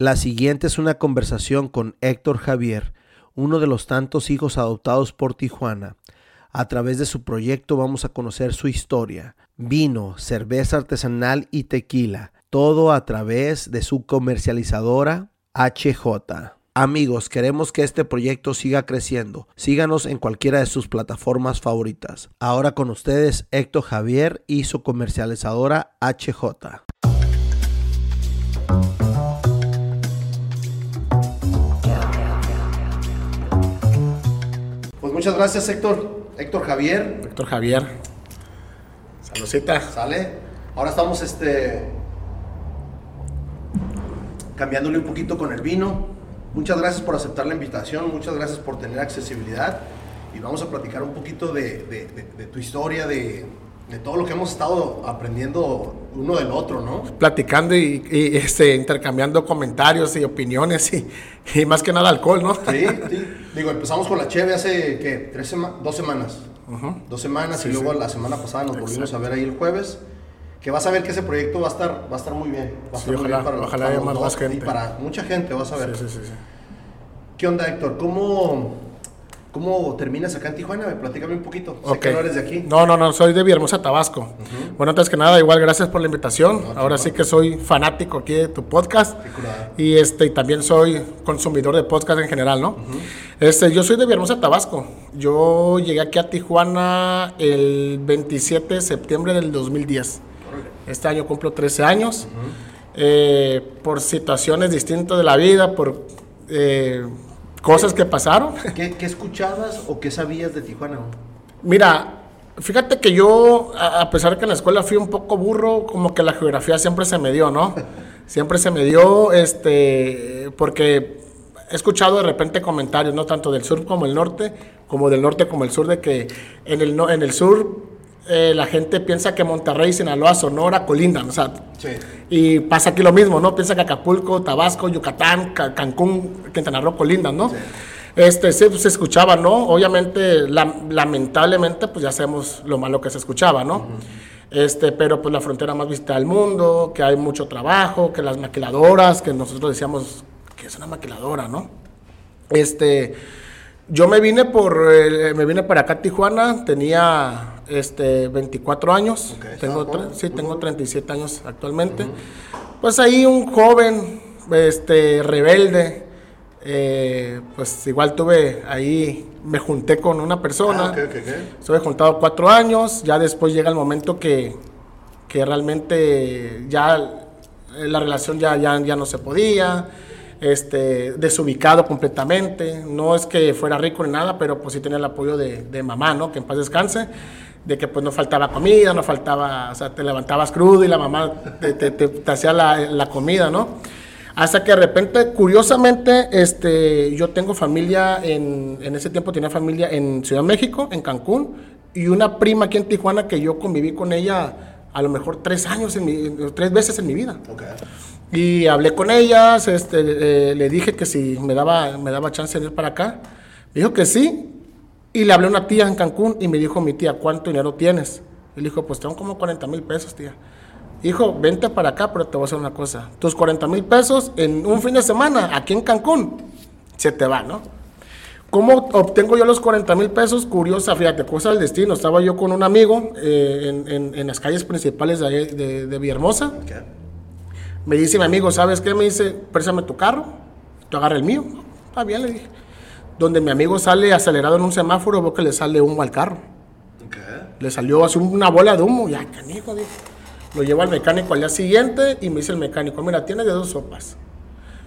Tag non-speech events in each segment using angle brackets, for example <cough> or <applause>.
La siguiente es una conversación con Héctor Javier, uno de los tantos hijos adoptados por Tijuana. A través de su proyecto vamos a conocer su historia, vino, cerveza artesanal y tequila, todo a través de su comercializadora HJ. Amigos, queremos que este proyecto siga creciendo. Síganos en cualquiera de sus plataformas favoritas. Ahora con ustedes Héctor Javier y su comercializadora HJ. Muchas gracias Héctor. Héctor Javier. Héctor Javier. Saludcita. ¿Sale? Ahora estamos este cambiándole un poquito con el vino. Muchas gracias por aceptar la invitación, muchas gracias por tener accesibilidad y vamos a platicar un poquito de, de- de- de tu historia, de, de todo lo que hemos estado aprendiendo uno del otro, ¿no? Platicando y, y, este, intercambiando comentarios y opiniones y, y más que nada alcohol, ¿no? Sí, sí. Digo, empezamos con la Cheve hace, ¿qué? Tres sema- dos semanas. Dos semanas y luego la semana pasada nos volvimos a ver ahí el jueves. Que vas a ver que ese proyecto va a estar, va a estar muy bien. Va a estar muy ojalá- bien para, ojalá haya más- gente. Y para mucha gente vas a ver. Sí, sí, sí. ¿Qué onda, Héctor? ¿Cómo, ¿Cómo terminas acá en Tijuana? Platícame un poquito. Sé que no eres de aquí. No, no, no, soy de Villahermosa, Tabasco. Bueno, antes que nada, igual gracias por la invitación. Ahora sí que soy fanático aquí de tu podcast. Y este y también soy consumidor de podcast en general, ¿no? Este, yo soy de Villahermosa, Tabasco. Yo llegué aquí a Tijuana el 27 de septiembre del 2010. Este año cumplo 13 años. Eh, por situaciones distintas de la vida, por eh, cosas que pasaron. <laughs> ¿Qué, qué escuchabas o qué sabías de Tijuana? Mira, fíjate que yo, a pesar que en la escuela fui un poco burro, como que la geografía siempre se me dio, ¿no? <laughs> Siempre se me dio, este, porque he escuchado de repente comentarios, no tanto del sur como el norte, como del norte como el sur, de que en el, no- en el sur eh, la gente piensa que Monterrey, Sinaloa, Sonora colindan, o sea, Sí. y pasa aquí lo mismo, ¿no? Piensa que Acapulco, Tabasco, Yucatán, Ca- Cancún, Quintana Roo colindan, ¿no? Este, sí, pues, se escuchaba, ¿no? Obviamente, la- lamentablemente, pues ya sabemos lo malo que se escuchaba, ¿no? Este, pero pues la frontera más visitada del mundo, que hay mucho trabajo, que las maquiladoras, que nosotros decíamos que es una maquiladora, ¿no? Este, yo me vine por, eh, me vine para acá a Tijuana, tenía este 24 años, Ok, tengo, estaba joven. tre- sí, tengo 37 años actualmente. Pues ahí un joven, este, rebelde, eh, pues igual tuve ahí, me junté con una persona. Ah, ok, ok, ok. Estuve juntado cuatro años, ya después llega el momento que, que realmente ya la relación ya, ya, ya no se podía, este, desubicado completamente, no es que fuera rico ni nada, pero pues sí tenía el apoyo de, de mamá, ¿no? Que en paz descanse, de que pues no faltaba comida, no faltaba, o sea, te levantabas crudo y la mamá te, te- te- te hacía la, la comida, ¿no? Hasta que de repente, curiosamente, este, yo tengo familia en, en ese tiempo tenía familia en Ciudad de México, en Cancún, y una prima aquí en Tijuana que yo conviví con ella a lo mejor tres años, en mi- tres veces en mi vida. Y hablé con ellas, este, eh, le dije que si me daba, me daba chance de ir para acá. Dijo que sí. Y le hablé a una tía en Cancún y me dijo mi tía, ¿cuánto dinero tienes? Y le dijo, pues tengo como 40 mil pesos, tía. Hijo, vente para acá, pero te voy a hacer una cosa. Tus 40 mil pesos en un fin de semana aquí en Cancún, se te va, ¿no? ¿Cómo obtengo yo los 40 mil pesos? Curiosa, fíjate, cosa del destino. Estaba yo con un amigo eh, en, en- en las calles principales de, de, de Villahermosa. Me dice mi amigo, ¿sabes qué? Me dice, préstame tu carro, tú agarra el mío. Está bien, le dije. Donde mi amigo sale acelerado en un semáforo, veo que le sale humo al carro. Le salió así una bola de humo, ya, canijo, dije. Lo llevo al mecánico al día siguiente y me dice el mecánico, mira, tienes de dos sopas.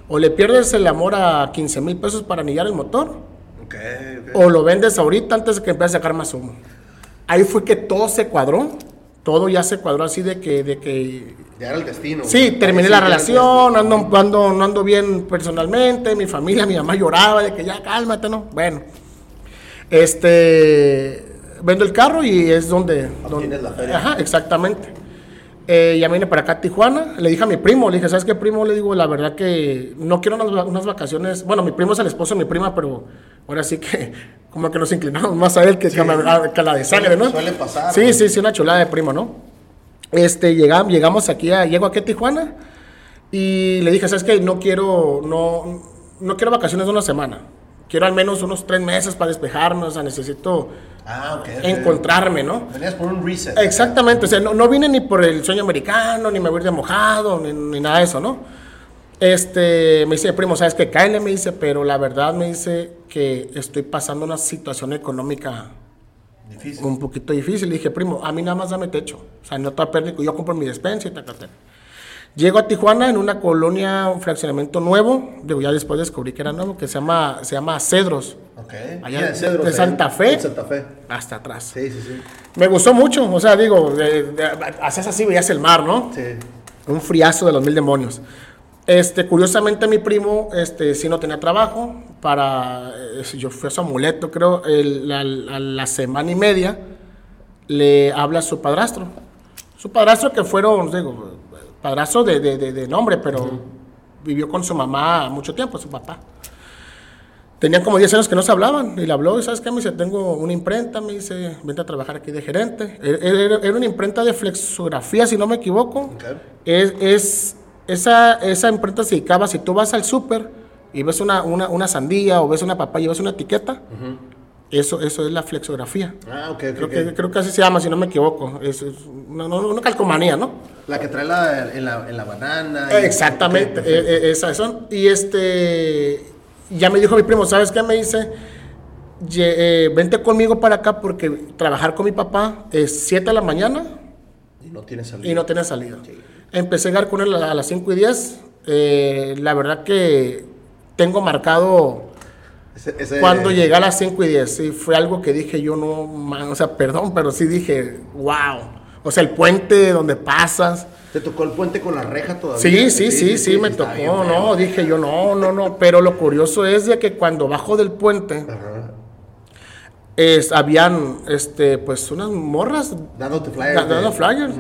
O le pierdes el amor a 15 mil pesos para anillar el motor, Ok. ok. o lo vendes ahorita antes de que empiece a sacar más humo. Ahí fue que todo se cuadró, todo ya se cuadró así de que, de que Ya era el destino. Sí, güey. terminé la relación, ando, ando, no ando bien personalmente, mi familia, mi mamá lloraba de que ya cálmate, ¿no? Bueno, este, vendo el carro y es donde... Donde la feria. Ajá, exactamente. Eh, ya vine para acá a Tijuana, le dije a mi primo, le dije, ¿sabes qué primo? Le digo, la verdad que no quiero unas, unas vacaciones, bueno, mi primo es el esposo de mi prima, pero ahora sí que como que nos inclinamos más a él que, que a, a la de sangre, ¿no? Suele pasar, Sí, sí, sí, una chulada de primo, ¿no? Este, llegamos, llegamos aquí a, llego aquí a Tijuana Y le dije, ¿sabes qué? No quiero, no, no quiero vacaciones de una semana. Quiero al menos unos tres meses para despejarme, o sea, necesito Ah, ok. ok. encontrarme, ¿no? Venías por un reset. Exactamente, o sea, no, no vine ni por el sueño americano, ni me voy a ir de mojado, ni, ni nada de eso, ¿no? Este, me dice, primo, ¿sabes qué? Cáele, me dice, pero la verdad me dice que estoy pasando una situación económica Difícil. un poquito difícil. Le dije, primo, a mí nada más dame techo. O sea, no te perder, yo compro mi despensa y tacate. Llego a Tijuana en una colonia, un fraccionamiento nuevo, digo, ya después descubrí que era nuevo, que se llama, se llama Cedros, Ok. Allá de- Cedros, de Santa Fe. en Santa Fe. hasta atrás. Sí, sí, sí. Me gustó mucho, o sea, digo, de- de- hacías así, veías el mar, ¿no? Sí. Un friazo de los mil demonios. Este, curiosamente mi primo, este, sí no tenía trabajo, para, eh, yo fui a su amuleto, creo, el- la, la- la semana y media, le habla a su padrastro. Su padrastro que fueron, digo, padrastro de, de- de- de nombre, pero vivió con su mamá mucho tiempo, su papá. Tenían como 10 años que no se hablaban y le habló y sabes qué me dice, tengo una imprenta, me dice, vente a trabajar aquí de gerente. Era, era- era una imprenta de flexografía, si no me equivoco. Ok. Es, es- esa, esa imprenta se dedicaba, si tú vas al súper y ves una, una, una sandía o ves una papaya y ves una etiqueta, eso, eso es la flexografía. Ah, ok. Creo, que, creo que así se llama, si no me equivoco. Es, es una, una calcomanía, ¿no? La que trae la, en, la, en la banana. y- Exactamente, Ok, eh, eh, esas son. Y este, ya me dijo mi primo, ¿sabes qué? Me dice, "Ye- eh, vente conmigo para acá porque trabajar con mi papá es 7 de la mañana Y no tiene salida. y no tiene salida. Empecé a llegar con él a, las 5 y 10. eh, la verdad que tengo marcado Ese- ese- cuando llegué a las 5 y 10. Sí, fue algo que dije yo, no, man, o sea, perdón, pero sí dije, wow. O sea, el puente donde pasas. ¿Te tocó el puente con la reja todavía? Sí, sí, sí, sí, me tocó, bien no, dije yo, no, no, no, pero lo curioso es de que cuando bajo del puente, Ajá. es, habían, este, pues, unas morras Dándote flyers. da- dando flyers,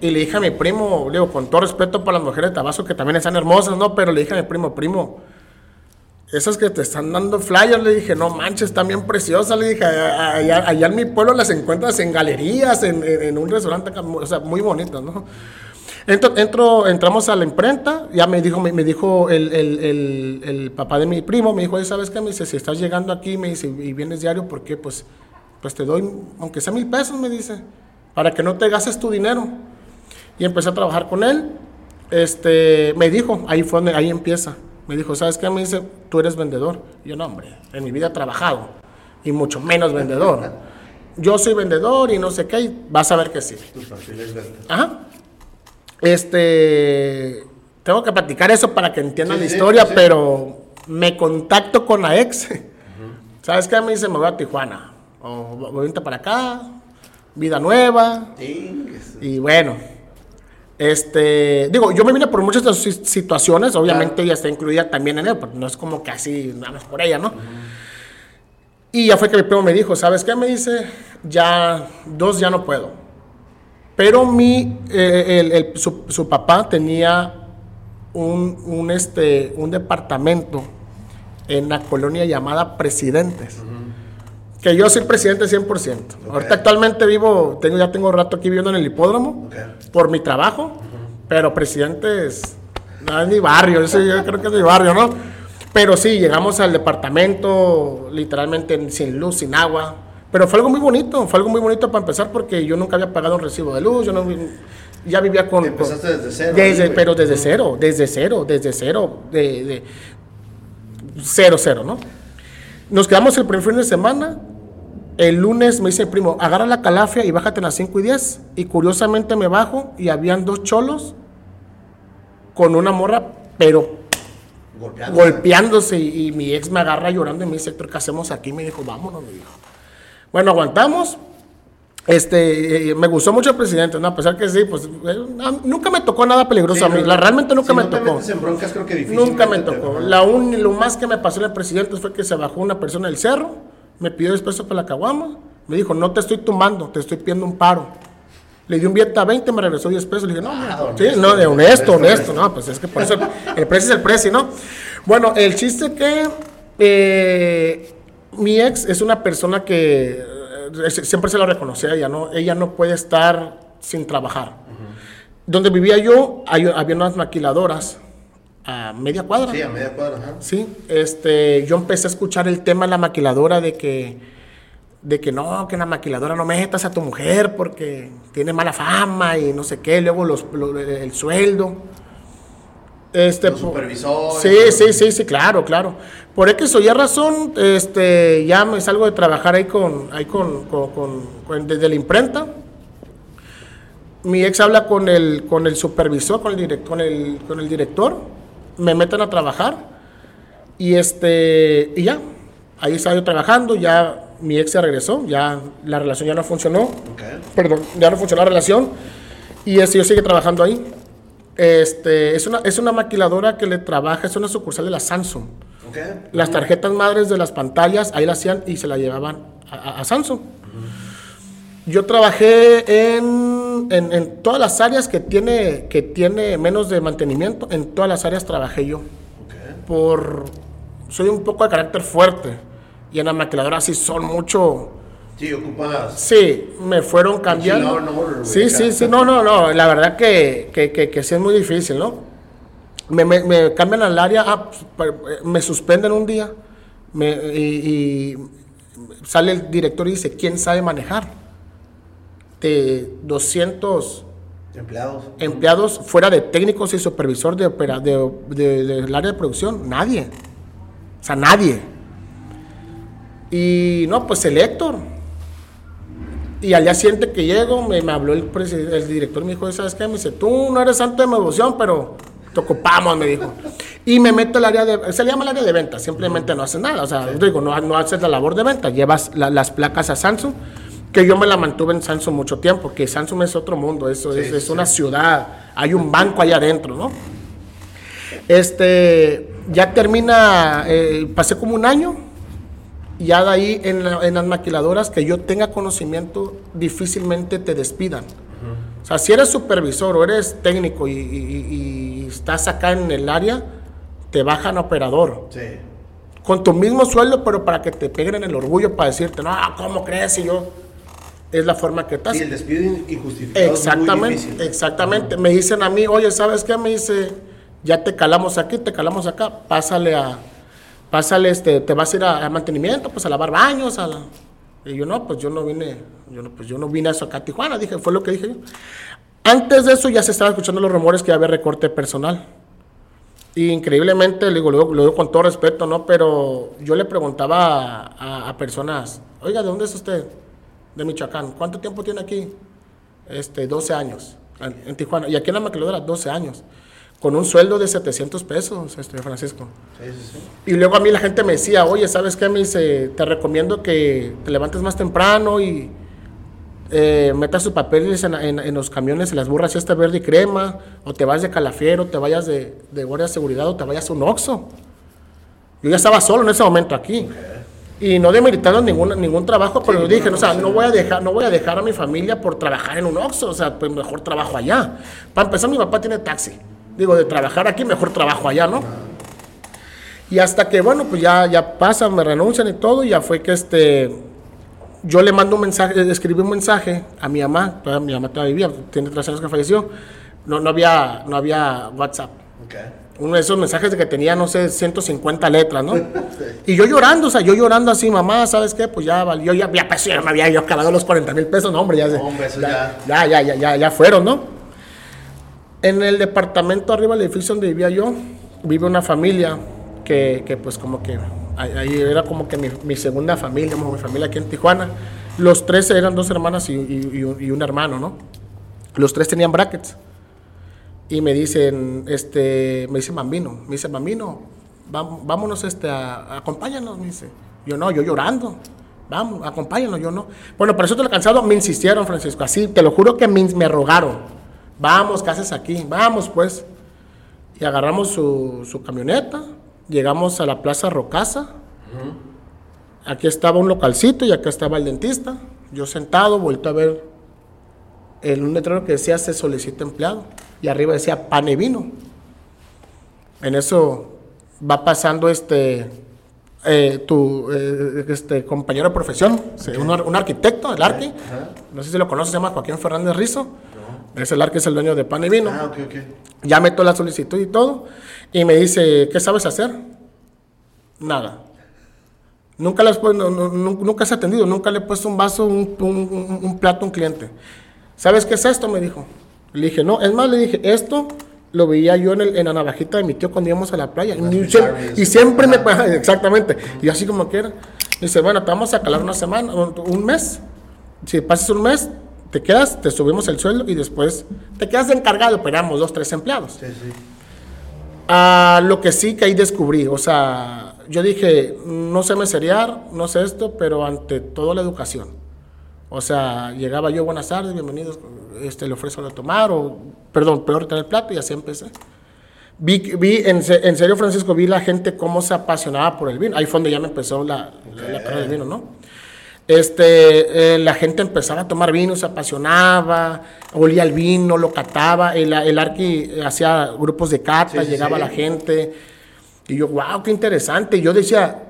y le dije a mi primo, le digo, con todo respeto para las mujeres de Tabasco, que también están hermosas, ¿no? Pero le dije a mi primo, primo, esas que te están dando flyers, le dije, no manches, están bien preciosas, le dije, "a- allá, allá en mi pueblo las encuentras en galerías, en, un restaurante, o sea, muy bonitas, ¿no? Entro, entro- entramos a la imprenta, ya me dijo, me, dijo el, el- el- papá de mi primo, me dijo, "Oye, ¿sabes qué? Me dice, si estás llegando aquí, me dice, y vienes diario, ¿por qué? Pues, pues te doy, aunque sea mil pesos, me dice, para que no te gastes tu dinero. Y empecé a trabajar con él. Este, me dijo, ahí fue donde, ahí empieza. Me dijo, ¿sabes qué? Me dice, tú eres vendedor. Y yo, no, hombre, en mi vida he trabajado. Y mucho menos vendedor. Yo soy vendedor y no sé qué, y vas a ver que sí. Ajá. Este, tengo que platicar eso para que entiendan Sí, la historia, sí. pero me contacto con la ex. ¿Sabes qué? Me dice, me voy a Tijuana. O vente para acá, vida nueva. Y bueno, este, digo, yo me vine por muchas si- situaciones, obviamente Claro. ella está incluida también en él, pero no es como que así, nada más por ella, ¿no? Y ya fue que mi primo me dijo, ¿sabes qué? Me dice, ya, dos ya no puedo. Pero mi, eh, el- el- su, su papá tenía un, un, este, un departamento en la colonia llamada Presidentes. Que yo soy presidente 100%. Ahorita actualmente vivo, tengo, ya tengo rato aquí viviendo en el hipódromo Ok. por mi trabajo, pero presidente es, no es mi barrio, eso yo creo que es mi barrio, ¿no? Pero sí, llegamos al departamento literalmente en- sin luz, sin agua, pero fue algo muy bonito, fue algo muy bonito para empezar porque yo nunca había pagado un recibo de luz, yo no, ya vivía con... Empezaste con- desde cero, desde- ahí, pero desde cero, desde cero, desde cero, de, de cero, cero, ¿no? Nos quedamos el primer fin de semana. El lunes me dice el primo, agarra la calafia y bájate a las 5 y 10. Y curiosamente me bajo y habían dos cholos con una morra, pero Golpeando. golpeándose. Y, y mi ex me agarra llorando y me dice, ¿qué hacemos aquí? Me dijo, vámonos, me dijo. Bueno, aguantamos. Este, eh, me gustó mucho el presidente, ¿no? A pesar que sí, pues eh, nunca me tocó nada peligroso Sí, a mí. La, realmente nunca si me no tocó. en broncas, creo que. Nunca me tocó. La un, lo más que me pasó en el presidente fue que se bajó una persona del cerro, me pidió 10 pesos para la caguama, me dijo, no te estoy tumbando, te estoy pidiendo un paro. Le di un billete a 20, me regresó 10 pesos. Le dije, no, no, Ah, sí, honesto, no, de honesto, honesto, honesto, no, pues es que por eso el, el precio es el precio, ¿no? Bueno, el chiste que eh, mi ex es una persona que eh, siempre se lo reconocí a ella, ¿no? Ella no puede estar sin trabajar donde vivía yo, había unas maquiladoras a media cuadra. Sí, a media cuadra, ajá. Sí, este, yo empecé a escuchar el tema de la maquiladora de que, de que no, que en la maquiladora no metas a tu mujer porque tiene mala fama y no sé qué, luego los, el sueldo. Este, los supervisores. Sí, sí, sí, sí, claro, claro. Por eso ya razón, este, ya me salgo de trabajar ahí con, ahí con, con, desde la imprenta. Mi ex habla con el, con el supervisor, con el, director, con el, con el director me meten a trabajar y este y ya, ahí estaba yo trabajando, ya mi ex se regresó, ya la relación ya no funcionó, perdón, ya no funcionó la relación y este, yo sigue trabajando ahí. Este, es, una, es una maquiladora que le trabaja, es una sucursal de la Samsung. Las tarjetas madres de las pantallas, ahí la hacían y se la llevaban a, Samsung. Yo trabajé en, en, todas las áreas que tiene, que tiene menos de mantenimiento, en todas las áreas trabajé yo. Por, soy un poco de carácter fuerte y en la maquiladora sí son mucho... Sí, ocupadas. Sí, me fueron cambiando. sí, sí, sí, no, no, no, la verdad que, que, que, sí es muy difícil, ¿no? Me, me, me cambian al área, ah, pues, me suspenden un día me, y sale el director y dice, ¿quién sabe manejar? De 200 empleados, empleados fuera de técnicos y supervisor de, opera, de, del área de producción, nadie. O sea, nadie. Y no, pues el Héctor. Y al día siguiente que llego, me, me habló el, el director, me dijo, ¿sabes qué? Me dice, tú no eres santo de mi devoción, pero te ocupamos, me dijo. Y me meto al área de, se le llama el área de venta, simplemente no haces nada, o sea, digo, no, no haces la labor de venta, llevas las placas a Samsung que yo me la mantuve en Samsung mucho tiempo, que Samsung es otro mundo, eso es, una ciudad, hay un banco allá adentro, ¿no? Este, ya termina, eh, pasé como un año, ya de ahí en, las maquiladoras que yo tenga conocimiento, difícilmente te despidan. O sea, si eres supervisor o eres técnico y, estás acá en el área, te bajan a operador. Sí. Con tu mismo sueldo, pero para que te peguen en el orgullo para decirte, no, ¿cómo crees? Y yo, es la forma que estás. Y el despido injustificado exactamente, es muy Exactamente. Me dicen a mí, oye, ¿sabes qué? Me dice, ya te calamos aquí, te calamos acá, pásale a, pásale, este, te vas a ir a, mantenimiento, pues a lavar baños, a Y yo, no, pues yo no vine, yo no, pues yo no vine a eso acá a Tijuana, dije, fue lo que dije yo. Antes de eso ya se estaban escuchando los rumores que había recorte personal. Y increíblemente, le digo, lo, digo con todo respeto, ¿no? Pero yo le preguntaba a, a personas, oiga, ¿de dónde es usted? De Michoacán. ¿Cuánto tiempo tiene aquí? Este, 12 años en, Tijuana. Y aquí en la maquiladora, 12 años. Con un sueldo de 700 pesos, este, Francisco. Sí, sí, sí. Y luego a mí la gente me decía, oye, ¿sabes qué? Me dice, te recomiendo que te levantes más temprano y eh, metas sus papeles en, en, los camiones, en las burras esta verde y crema, o te vas de calafiero, te vayas de, de guardia de seguridad, o te vayas a un Oxxo. Yo ya estaba solo en ese momento aquí y no demeritando ningún, ningún trabajo, pero dije, o sea, no voy, a dejar, no voy a dejar a mi familia por trabajar en un Oxxo, o sea, pues mejor trabajo allá. Para empezar, mi papá tiene taxi. Digo, de trabajar aquí, mejor trabajo allá, ¿no? Y hasta que, bueno, pues ya, ya pasa, me renuncian y todo, y ya fue que este, yo le mando un mensaje, escribí un mensaje a mi mamá, mi mamá todavía vivía, tiene tres años que falleció, no, no, había, no había WhatsApp. Okay uno de esos mensajes de que tenía, no sé, 150 letras, ¿no? <laughs> Y yo llorando, o sea, yo llorando así, mamá, ¿sabes qué? Pues ya valió, ya, ya, pues, ya me había yo acabado los 40 mil pesos, no, hombre, ya, ya, ya, ya, ya, ya, fueron, ¿no? En el departamento arriba del edificio donde vivía yo, vive una familia que, que pues como que, ahí era como que mi, mi segunda familia, mi familia aquí en Tijuana. Los tres eran dos hermanas y, y, y un hermano, ¿no? Los tres tenían brackets y me dicen, este, me dice Bambino, me dice Bambino, vámonos, este, a, acompáñanos, me dice. Yo no, yo llorando, vamos, acompáñanos, yo no. Bueno, por eso te lo cansado, me insistieron, Francisco, así, te lo juro que me, me rogaron, vamos, ¿qué haces aquí? Vamos, pues. Y agarramos su, su camioneta, llegamos a la Plaza Rocasa, aquí estaba un localcito y acá estaba el dentista, yo sentado, vuelto a ver el, un letrero que decía se solicita empleado y arriba decía pan y vino. En eso va pasando este eh, tu eh, este compañero de profesión, un, arquitecto, el arqui, no sé si lo conoces, se llama Joaquín Fernández Rizo. Es el Arqui, es el dueño de pan y vino. Ah, ok, ok. Ya meto la solicitud y todo. Y me dice, ¿qué sabes hacer? Nada. Nunca, le has pu- no- no- nunca has atendido, nunca le he puesto un vaso, un, un- un- un plato a un cliente. ¿Sabes qué es esto? Me dijo. Le dije, no, es más, le dije, esto lo veía yo en, el- en la navajita de mi tío cuando íbamos a la playa. Y, siempre, fish y siempre me... <laughs> Exactamente. Y así como quiera. Dice, bueno, te vamos a calar una semana, un, mes. Si pasas un mes, te quedas, te subimos el sueldo y después te quedas de encargado, pero éramos dos, tres empleados. Sí, sí. Ah, lo que sí que ahí descubrí, o sea, yo dije, no sé meserear, no sé esto, pero ante todo la educación. O sea, llegaba yo, buenas tardes, bienvenidos, este, le ofrezco de tomar, o, perdón, peor tener el plato, y así empecé. Vi, vi en, en serio, Francisco, vi la gente cómo se apasionaba por el vino. Ahí fue donde ya me empezó la, la, la carrera del vino, ¿no? Este, eh, la gente empezaba a tomar vino, se apasionaba, olía el vino, lo cataba, el, el Arqui hacía grupos de cata, Sí, sí, llegaba sí. la gente, y yo, wow, qué interesante. Y yo decía,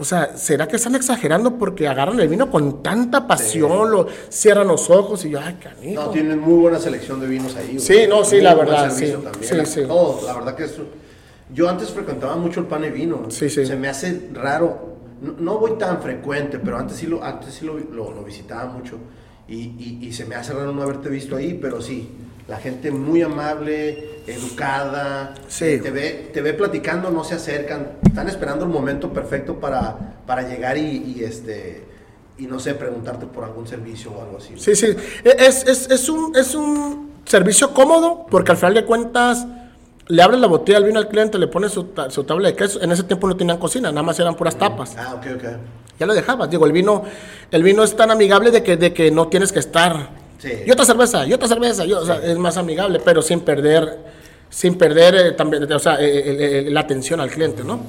o sea, ¿será que están exagerando porque agarran el vino con tanta pasión, lo cierran los ojos y yo, ay, canijo. No, tienen muy buena selección de vinos ahí. güey. Sí, no, sí, Muy la verdad, sí. también, Sí, sí. todo, la verdad que es... Yo antes frecuentaba mucho el pan y vino. Sí, sí. Se me hace raro. No, no voy tan frecuente, pero antes sí lo, antes sí lo, lo- lo visitaba mucho. Y, y- y se me hace raro no haberte visto ahí, pero sí. La gente muy amable, educada. Sí. Te ve, te ve platicando, no se acercan. Están esperando el momento perfecto para, para llegar y, y, este... Y no sé, preguntarte por algún servicio o algo así. Sí, sí. E, Es, es, es, un, es un servicio cómodo porque al final de cuentas le abres la botella del vino al cliente, le pones su, su tabla de queso. En ese tiempo no tenían cocina, nada más eran puras tapas. Ah, ok, ok. Ya lo dejabas. Digo, el vino, el vino es tan amigable de que, de que no tienes que estar. Sí. Y otra cerveza, y otra cerveza. yo- o sea, es más amigable, pero sin perder, sin perder eh, también, o sea, eh, eh, eh, la atención al cliente, ¿no?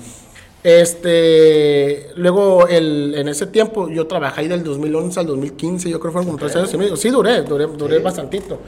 Este, luego el, en ese tiempo yo trabajé ahí del 2011 al 2015, yo creo que fueron como tres años y medio. Sí, duré, duré, duré Sí. bastantito.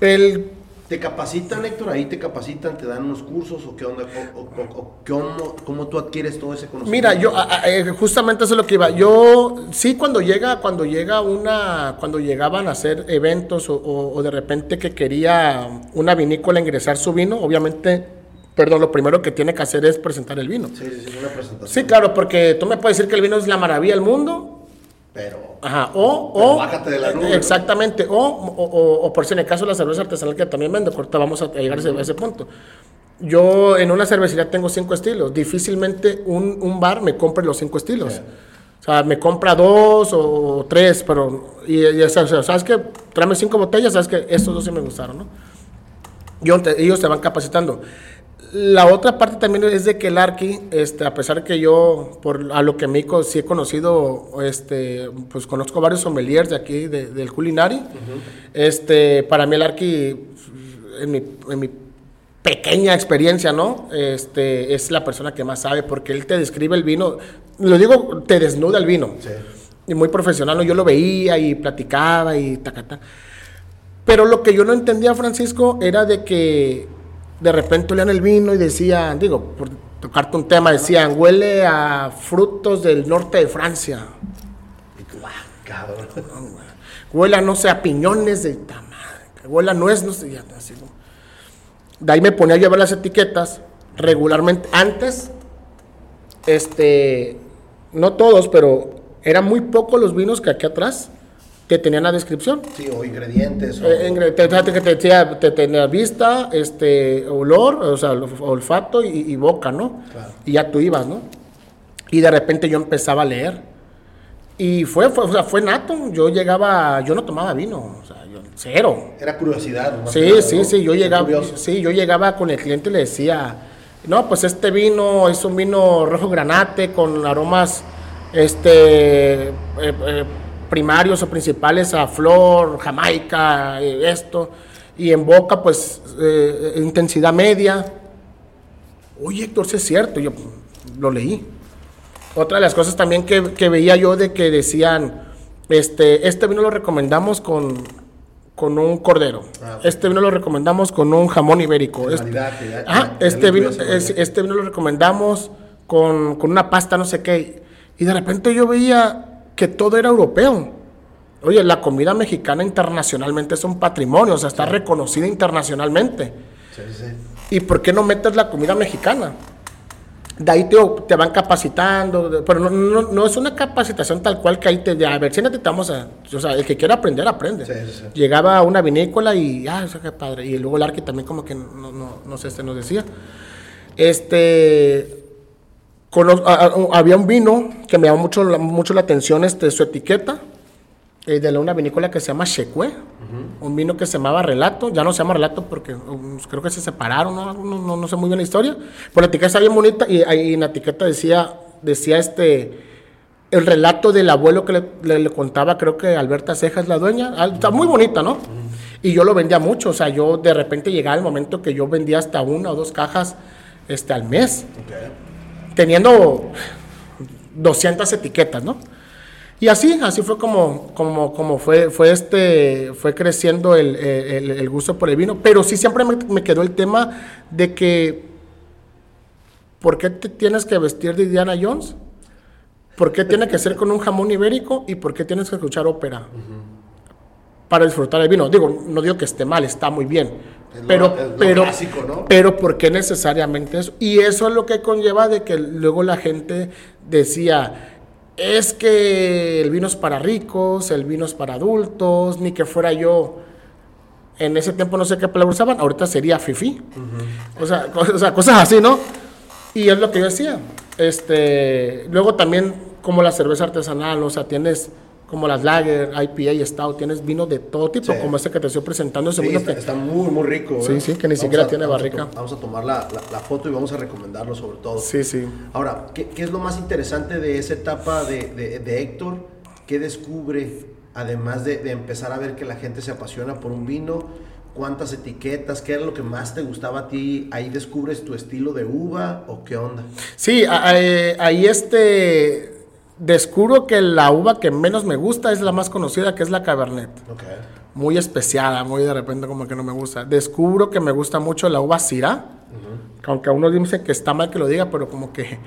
El, ¿Te capacitan, Héctor? Ahí te capacitan, te dan unos cursos o qué onda, o, o- o- cómo, cómo tú adquieres todo ese conocimiento. Mira, yo eh, justamente eso es lo que iba. Yo sí cuando llega, cuando llega una, cuando llegaban a hacer eventos o de repente que quería una vinícola ingresar su vino, obviamente, perdón, lo primero que tiene que hacer es presentar el vino. Sí, sí, sí, una presentación. Sí, claro, porque tú me puedes decir que el vino es la maravilla del mundo, Pero, Ajá, o, Pero o bájate de la nube, ¿no? exactamente, o, o, o- por si en el caso de la cerveza artesanal que también vendo, ahorita vamos a llegar a ese, punto. Yo en una cervecería tengo cinco estilos, difícilmente un, un bar me compre los cinco estilos. O sea, me compra dos o tres, pero, y, y, o sea, ¿sabes que Tráeme cinco botellas, ¿sabes que Estos dos sí me gustaron, ¿no? Yo te- ellos te van capacitando. La otra parte también es de que el Arqui, este, a pesar que yo, por a lo que me sí he conocido, este, pues conozco varios sommeliers de aquí, de- del culinari. este, para mí el Arqui, en mi, en mi pequeña experiencia, ¿no? Este, es la persona que más sabe, porque él te describe el vino, lo digo, te desnuda el vino. sí. Y muy profesional, ¿no? Yo lo veía y platicaba y tacata. Pero lo que yo no entendía, Francisco, era de que de repente olían el vino y decían, digo, por tocarte un tema, decían, huele a frutos del norte de Francia. Cabrón. Huele a, no sé, a piñones de ta madre, Huele a nuez, no sé, ya, así como. De ahí me ponía a ver las etiquetas regularmente. Antes, este, no todos, pero eran muy pocos los vinos que aquí atrás te tenían la descripción. Sí, o ingredientes. O, Eh, ingre- te, fíjate que te decía, te tenía vista, este, olor, o sea, olf- olfato y, y boca, ¿no? Claro. Y ya tú ibas, ¿no? Y de repente yo empezaba a leer. Y fue, fue, o sea, fue nato. Yo llegaba, yo no tomaba vino, o sea, yo, cero. Era curiosidad. más que Sí, nada, sí, ¿no? sí, yo llegaba, curioso. sí, yo llegaba con el cliente y le decía, no, pues este vino es un vino rojo granate con aromas, este, eh, eh, primarios o principales a flor, jamaica, eh, esto, y en boca, pues, eh, intensidad media. Oye, Héctor, sí es cierto, yo lo leí. Otra de las cosas también que, que veía yo de que decían, este, este vino lo recomendamos con, con un cordero. Ah. Este vino lo recomendamos con un jamón ibérico. Este, ya este vino, es- este vino lo recomendamos con, con una pasta no sé qué. Y de repente yo veía que todo era europeo. Oye, la comida mexicana internacionalmente es un patrimonio, o sea, está reconocida internacionalmente. Sí, sí. ¿Y por qué no metes la comida mexicana? De ahí te, te van capacitando, pero no, no, no, es una capacitación tal cual que ahí te, a ver, siéntate, te vamos a, o sea, el que quiera aprender, aprende. Sí, sí, Llegaba a una vinícola y, ah, eso qué padre, y luego el arqui también como que, no, no, no sé, este nos decía. Este, había un vino que me llamó mucho, mucho la atención, este, su etiqueta, eh, de una vinícola que se llama Shekwe, un vino que se llamaba Relato, ya no se llama Relato porque um, creo que se separaron, ¿no? No, no, sé muy bien la historia, pero la etiqueta está bien bonita y, ahí en la etiqueta decía, decía este, el relato del abuelo que le, le, contaba, creo que Alberta Ceja es la dueña, está muy bonita, ¿no? Y yo lo vendía mucho, o sea, yo de repente llegaba el momento que yo vendía hasta una o dos cajas este, al mes, teniendo 200 etiquetas, ¿no? Y así, así fue como, como, como fue, fue, este, fue creciendo el, el, el gusto por el vino. Pero sí siempre me, me, quedó el tema de que, ¿por qué te tienes que vestir de Diana Jones? ¿Por qué tiene que ser con un jamón ibérico? ¿Y por qué tienes que escuchar ópera? Para disfrutar el vino. Digo, no digo que esté mal, está muy bien. Pero, pero, ¿no? pero, ¿por qué necesariamente eso? Y eso es lo que conlleva de que luego la gente decía, es que el vino es para ricos, el vino es para adultos, ni que fuera yo. En ese tiempo no sé qué palabra usaban, ahorita sería fifi. o, sea, cosas así, ¿no? Y es lo que yo decía. Este, luego también como la cerveza artesanal, o sea, tienes como las lager, IPA y stout, tienes vino de todo tipo, como este que te estoy presentando. Ese sí, está, está, muy, muy rico. Sí, ¿eh? sí, que ni siquiera tiene barrica. vamos a tomar la, la, foto y vamos a recomendarlo sobre todo. Sí, sí. Ahora, ¿qué, qué es lo más interesante de esa etapa de, de, de Héctor? ¿Qué descubre, además de, de, empezar a ver que la gente se apasiona por un vino? ¿Cuántas etiquetas? ¿Qué era lo que más te gustaba a ti? ¿Ahí descubres tu estilo de uva o qué onda? Sí, ahí este descubro que la uva que menos me gusta es la más conocida, que es la Cabernet. Muy especiada, muy de repente como que no me gusta. Descubro que me gusta mucho la uva Syrah, aunque a uno dice que está mal que lo diga, pero como que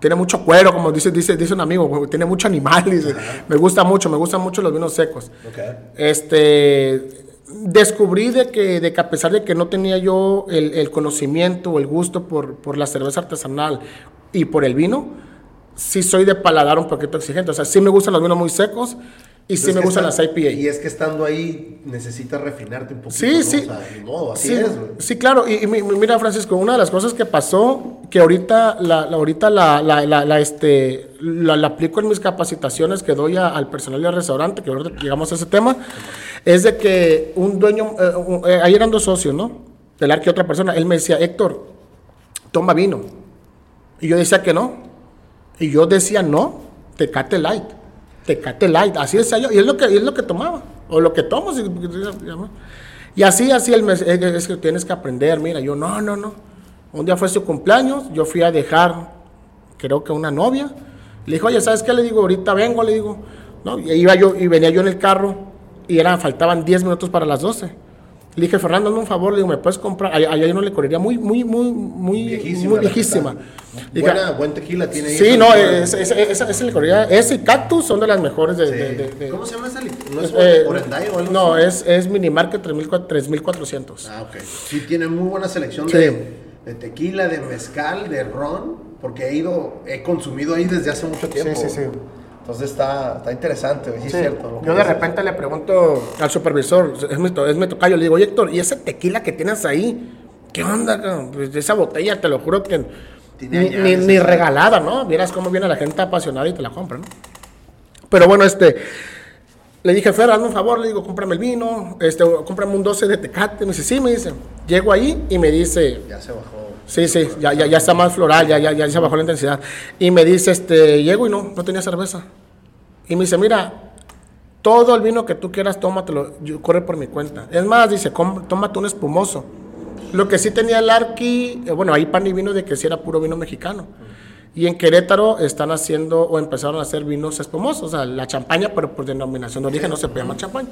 tiene mucho cuero, como dice, dice, dice un amigo, tiene mucho animal. <laughs> Me gusta mucho, me gustan mucho los vinos secos. Este, descubrí de que, de que a pesar de que no tenía yo el, el conocimiento o el gusto por, por la cerveza artesanal y por el vino, sí soy de paladar un poquito exigente. O sea, sí me gustan los vinos muy secos y sí me gustan las IPA. Y es que estando ahí necesitas refinarte un poquito. Sí, sí. O sea, así sí, es, sí, claro. Y, y, mira, Francisco, una de las cosas que pasó, que ahorita la, la ahorita la, la, la, este, la, aplico en mis capacitaciones que doy a, al personal del restaurante, que ahorita llegamos a ese tema, es de que un dueño, eh, eh, ahí eran dos socios, ¿no? Del que otra persona, él me decía, Héctor, toma vino. Y yo decía que no y yo decía, no, Tecate Light, Tecate Light, así decía yo, y es lo que, es lo que tomaba, o lo que tomo. Y así, así, el mes, es que tienes que aprender, mira, yo, no, no, no. Un día fue su cumpleaños, yo fui a dejar, creo que una novia, le dijo, oye, ¿sabes qué? Le digo, ahorita vengo, le digo, no, y iba yo, y venía yo en el carro, y eran, faltaban 10 minutos para las 12. Le dije, Fernando, hazme un favor, le digo, ¿me puedes comprar? Allá hay una licorería muy, muy, muy, muy viejísima. Muy viejísima. Buena, buen tequila tiene ahí. Sí, no, esa, esa, esa, esa licorería, ese y Cactus son de las mejores de... Sí. de, de, de ¿Cómo se llama esa licorería? ¿No es eh, o algo No, es, es Mini Market 3400. Ah, ok. Sí, tiene muy buena selección sí. de, de tequila, de mezcal, de ron, porque he ido, he consumido ahí desde hace mucho tiempo. Sí, sí, sí. Entonces está, está interesante, sí, sí. es cierto. Yo de repente le pregunto al supervisor, es mi, es mi tocayo, le digo, Héctor, ¿y ese tequila que tienes ahí? ¿Qué onda? Pues esa botella, te lo juro que ni, ni, ni, regalada, ¿no? Vieras cómo viene la gente apasionada y te la compra, ¿no? Pero bueno, este, le dije, Fer, hazme un favor, le digo, cómprame el vino, este, cómprame un 12 de tecate. Me dice, sí, me dice. Llego ahí y me dice... Ya se bajó. Sí, sí, ya, ya, ya está más floral, ya, ya, ya se bajó la intensidad. Y me dice, este, llego y no, no tenía cerveza. Y me dice, mira, todo el vino que tú quieras, tómatelo, yo, corre por mi cuenta. Es más, dice, tómate un espumoso. Lo que sí tenía el Arqui, eh, bueno, ahí pan y vino de que sí era puro vino mexicano. Y en Querétaro están haciendo o empezaron a hacer vinos espumosos, o sea, la champaña, pero por denominación de origen no se puede llamar champaña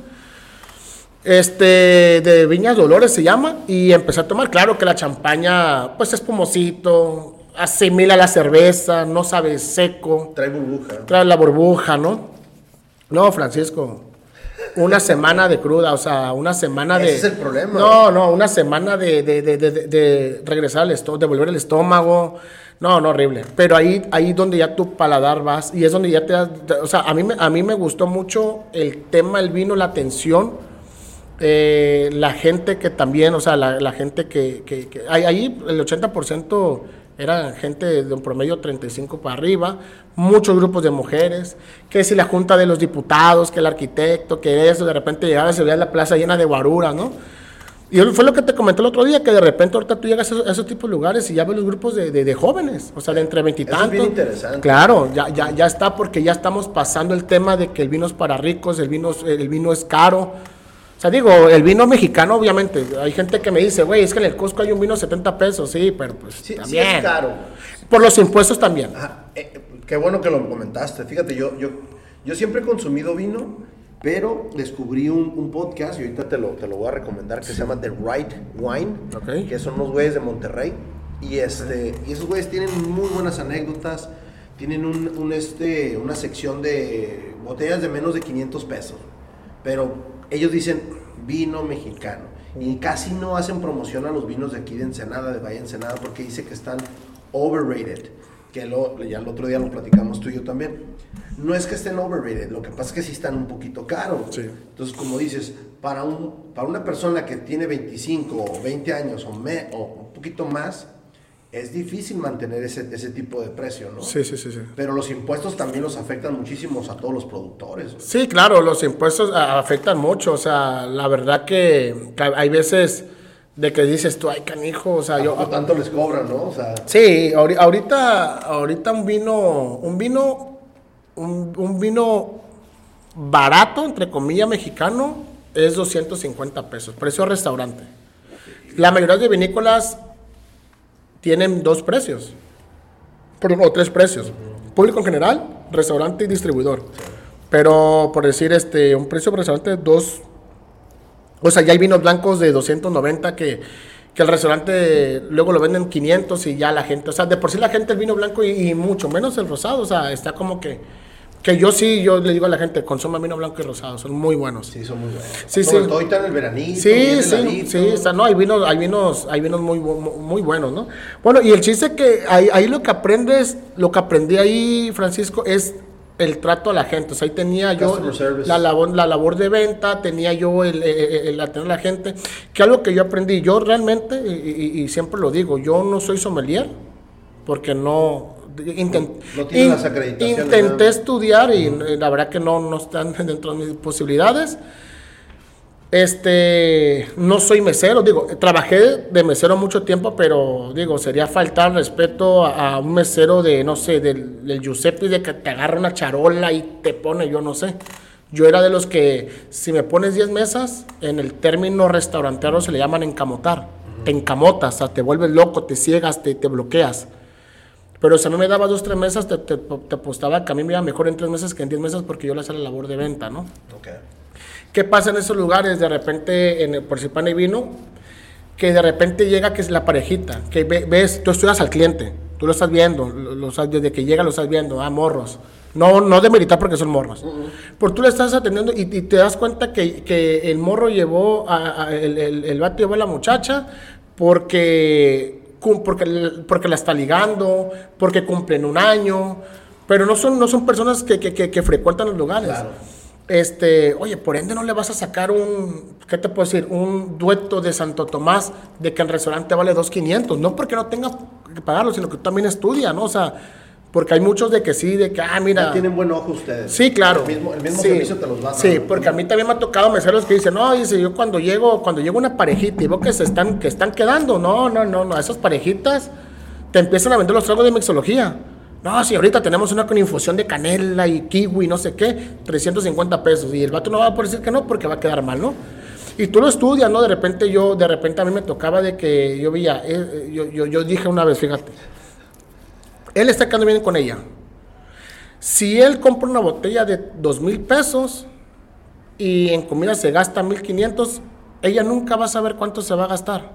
este, de Viñas Dolores se llama, y empecé a tomar. Claro que la champaña, pues es pomosito, asimila la cerveza, no sabe seco. Trae burbuja. Trae la burbuja, ¿no? No, Francisco. una <laughs> semana de cruda, o sea, una semana de... Ese es el problema. No, no, una semana de, de, de, de, regresar al estómago, de volver el estómago. No, no, horrible. Pero ahí, ahí donde ya tu paladar vas y es donde ya te... O sea, a mí, me- a mí me gustó mucho el tema, el vino, la atención. Eh, la gente que también, o sea, la, la gente que... que, que- ahí, ahí el 80% era gente de un promedio 35 para arriba, muchos grupos de mujeres, que si la junta de los diputados, que el arquitecto, que eso, de repente llegaba y se veía la plaza llena de guaruras, ¿no? Y fue lo que te comenté el otro día, que de repente ahorita tú llegas a esos, a esos tipos de lugares y ya ves los grupos de, de- de jóvenes, o sea, de entre Eso es bien veintitantos. interesante. Claro, ya, ya, ya está, porque ya estamos pasando el tema de que el vino es para ricos, el vino, el vino es caro. O sea, digo, el vino mexicano, obviamente, hay gente que me dice, güey, es que en el Costco hay un vino 70 pesos, sí, pero pues Sí, sí también. es caro. Por los impuestos también. Ajá, eh, qué bueno que lo comentaste. Fíjate, yo, yo, yo siempre he consumido vino, pero descubrí un, un podcast y ahorita te lo, te lo voy a recomendar que se llama The Right Wine, Ok. que son unos güeyes de Monterrey. Y, este, y esos güeyes tienen muy buenas anécdotas. Tienen un, un, este, una sección de botellas de menos de 500 pesos. Pero ellos dicen vino mexicano. Y casi no hacen promoción a los vinos de aquí de Ensenada, de Valle Ensenada, porque dice que están overrated. Que lo, ya el otro día lo platicamos tú y yo también. No es que estén overrated, lo que pasa es que sí están un poquito caros. Sí. Entonces, como dices, para, un, para una persona que tiene 25 o 20 años o, me, o un poquito más, es difícil mantener ese, ese tipo de precio, ¿no? Sí, sí, sí, sí. Pero los impuestos también los afectan muchísimo a todos los productores. Sí, claro, los impuestos a- afectan mucho. O sea, la verdad que, que hay veces de que dices tú, ay, canijo, o sea, Yo, tanto les cobran, ¿no? O sea, Sí, ahori- ahorita, ahorita un vino, un vino, un, un vino barato, entre comillas, mexicano, es 250 pesos, precio restaurante. La mayoría de vinícolas tienen dos precios, o tres precios. Público en general, restaurante y distribuidor. Pero, por decir, este, un precio por restaurante, dos, o sea, ya hay vinos blancos de 290 que, que el restaurante luego lo venden 500 y ya la gente, o sea, de por sí la gente el vino blanco y mucho menos el rosado, o sea, está como que, que yo sí, yo le digo a la gente, consuma vino blanco y rosado, son muy buenos. sí, son muy buenos. Sí, Sobre sí. todo ahorita en el veranito. Sí, bien sí, heladito. sí, está, no, hay vinos, hay vinos, hay vinos muy, muy buenos, ¿no? Bueno, y el chiste que ahí, ahí lo que aprendes, lo que aprendí ahí, Francisco, es el trato a la gente. O sea, ahí tenía yo la labor, la labor de venta, tenía yo el, el, el atender a la gente, que algo que yo aprendí, yo realmente, y, y- y siempre lo digo, yo no soy sommelier, porque no... intent- No in- Intenté estudiar y la verdad que no, no están <laughs> dentro de mis posibilidades. Este, no soy mesero, digo, trabajé de mesero mucho tiempo, pero digo, sería faltar respeto a, a un mesero de, no sé, del, del Giuseppe, de que te agarra una charola y te pone, yo no sé. Yo era de los que, si me pones 10 mesas, en el término restaurantero se le llaman encamotar. Te encamotas, o sea, te vuelves loco, te ciegas, te, te bloqueas. Pero si a mí me dabas dos, tres mesas, te, te, te apostaba que a mí me iba mejor en tres mesas que en diez mesas porque yo le hacía la labor de venta, ¿no? Ok. ¿Qué pasa en esos lugares? De repente, en el, por si pan y vino, que de repente llega que es la parejita, que ve- ves, tú estudias al cliente, tú lo estás viendo, lo, lo estás- desde que llega lo estás viendo, ah, morros. No, no de militar porque son morros. Pero tú le estás atendiendo y, y te das cuenta que, que el morro llevó, a, a- el, el, el vato llevó a la muchacha porque, porque, porque la está ligando, porque cumplen un año, pero no son, no son personas que, que, que- que frecuentan los lugares. Claro. Este, oye, por ende no le vas a sacar un, ¿qué te puedo decir? Un dueto de Santo Tomás de que el restaurante vale 2.500. No porque no tenga que pagarlo, sino que tú también estudia, ¿no? O sea, porque hay muchos de que sí, de que, ah, mira. Ya tienen buen ojo ustedes. Sí, claro. El mismo, el mismo Sí. servicio te los dan. Sí, porque a mí también me ha tocado meseros que dicen, no, dice, yo cuando llego, cuando llego una parejita y veo que se están, que están quedando, no, no, no, no, esas parejitas te empiezan a vender los tragos de mixología. No, si ahorita tenemos una con infusión de canela y kiwi, no sé qué, 350 pesos. Y el vato no va a poder decir que no porque va a quedar mal, ¿no? Y tú lo estudias, ¿no? De repente yo, de repente a mí me tocaba de que yo veía, eh, eh, yo, yo, yo dije una vez, fíjate, él está quedando bien con ella. Si él compra una botella de dos mil pesos y en comida se gasta 1500, ella nunca va a saber cuánto se va a gastar.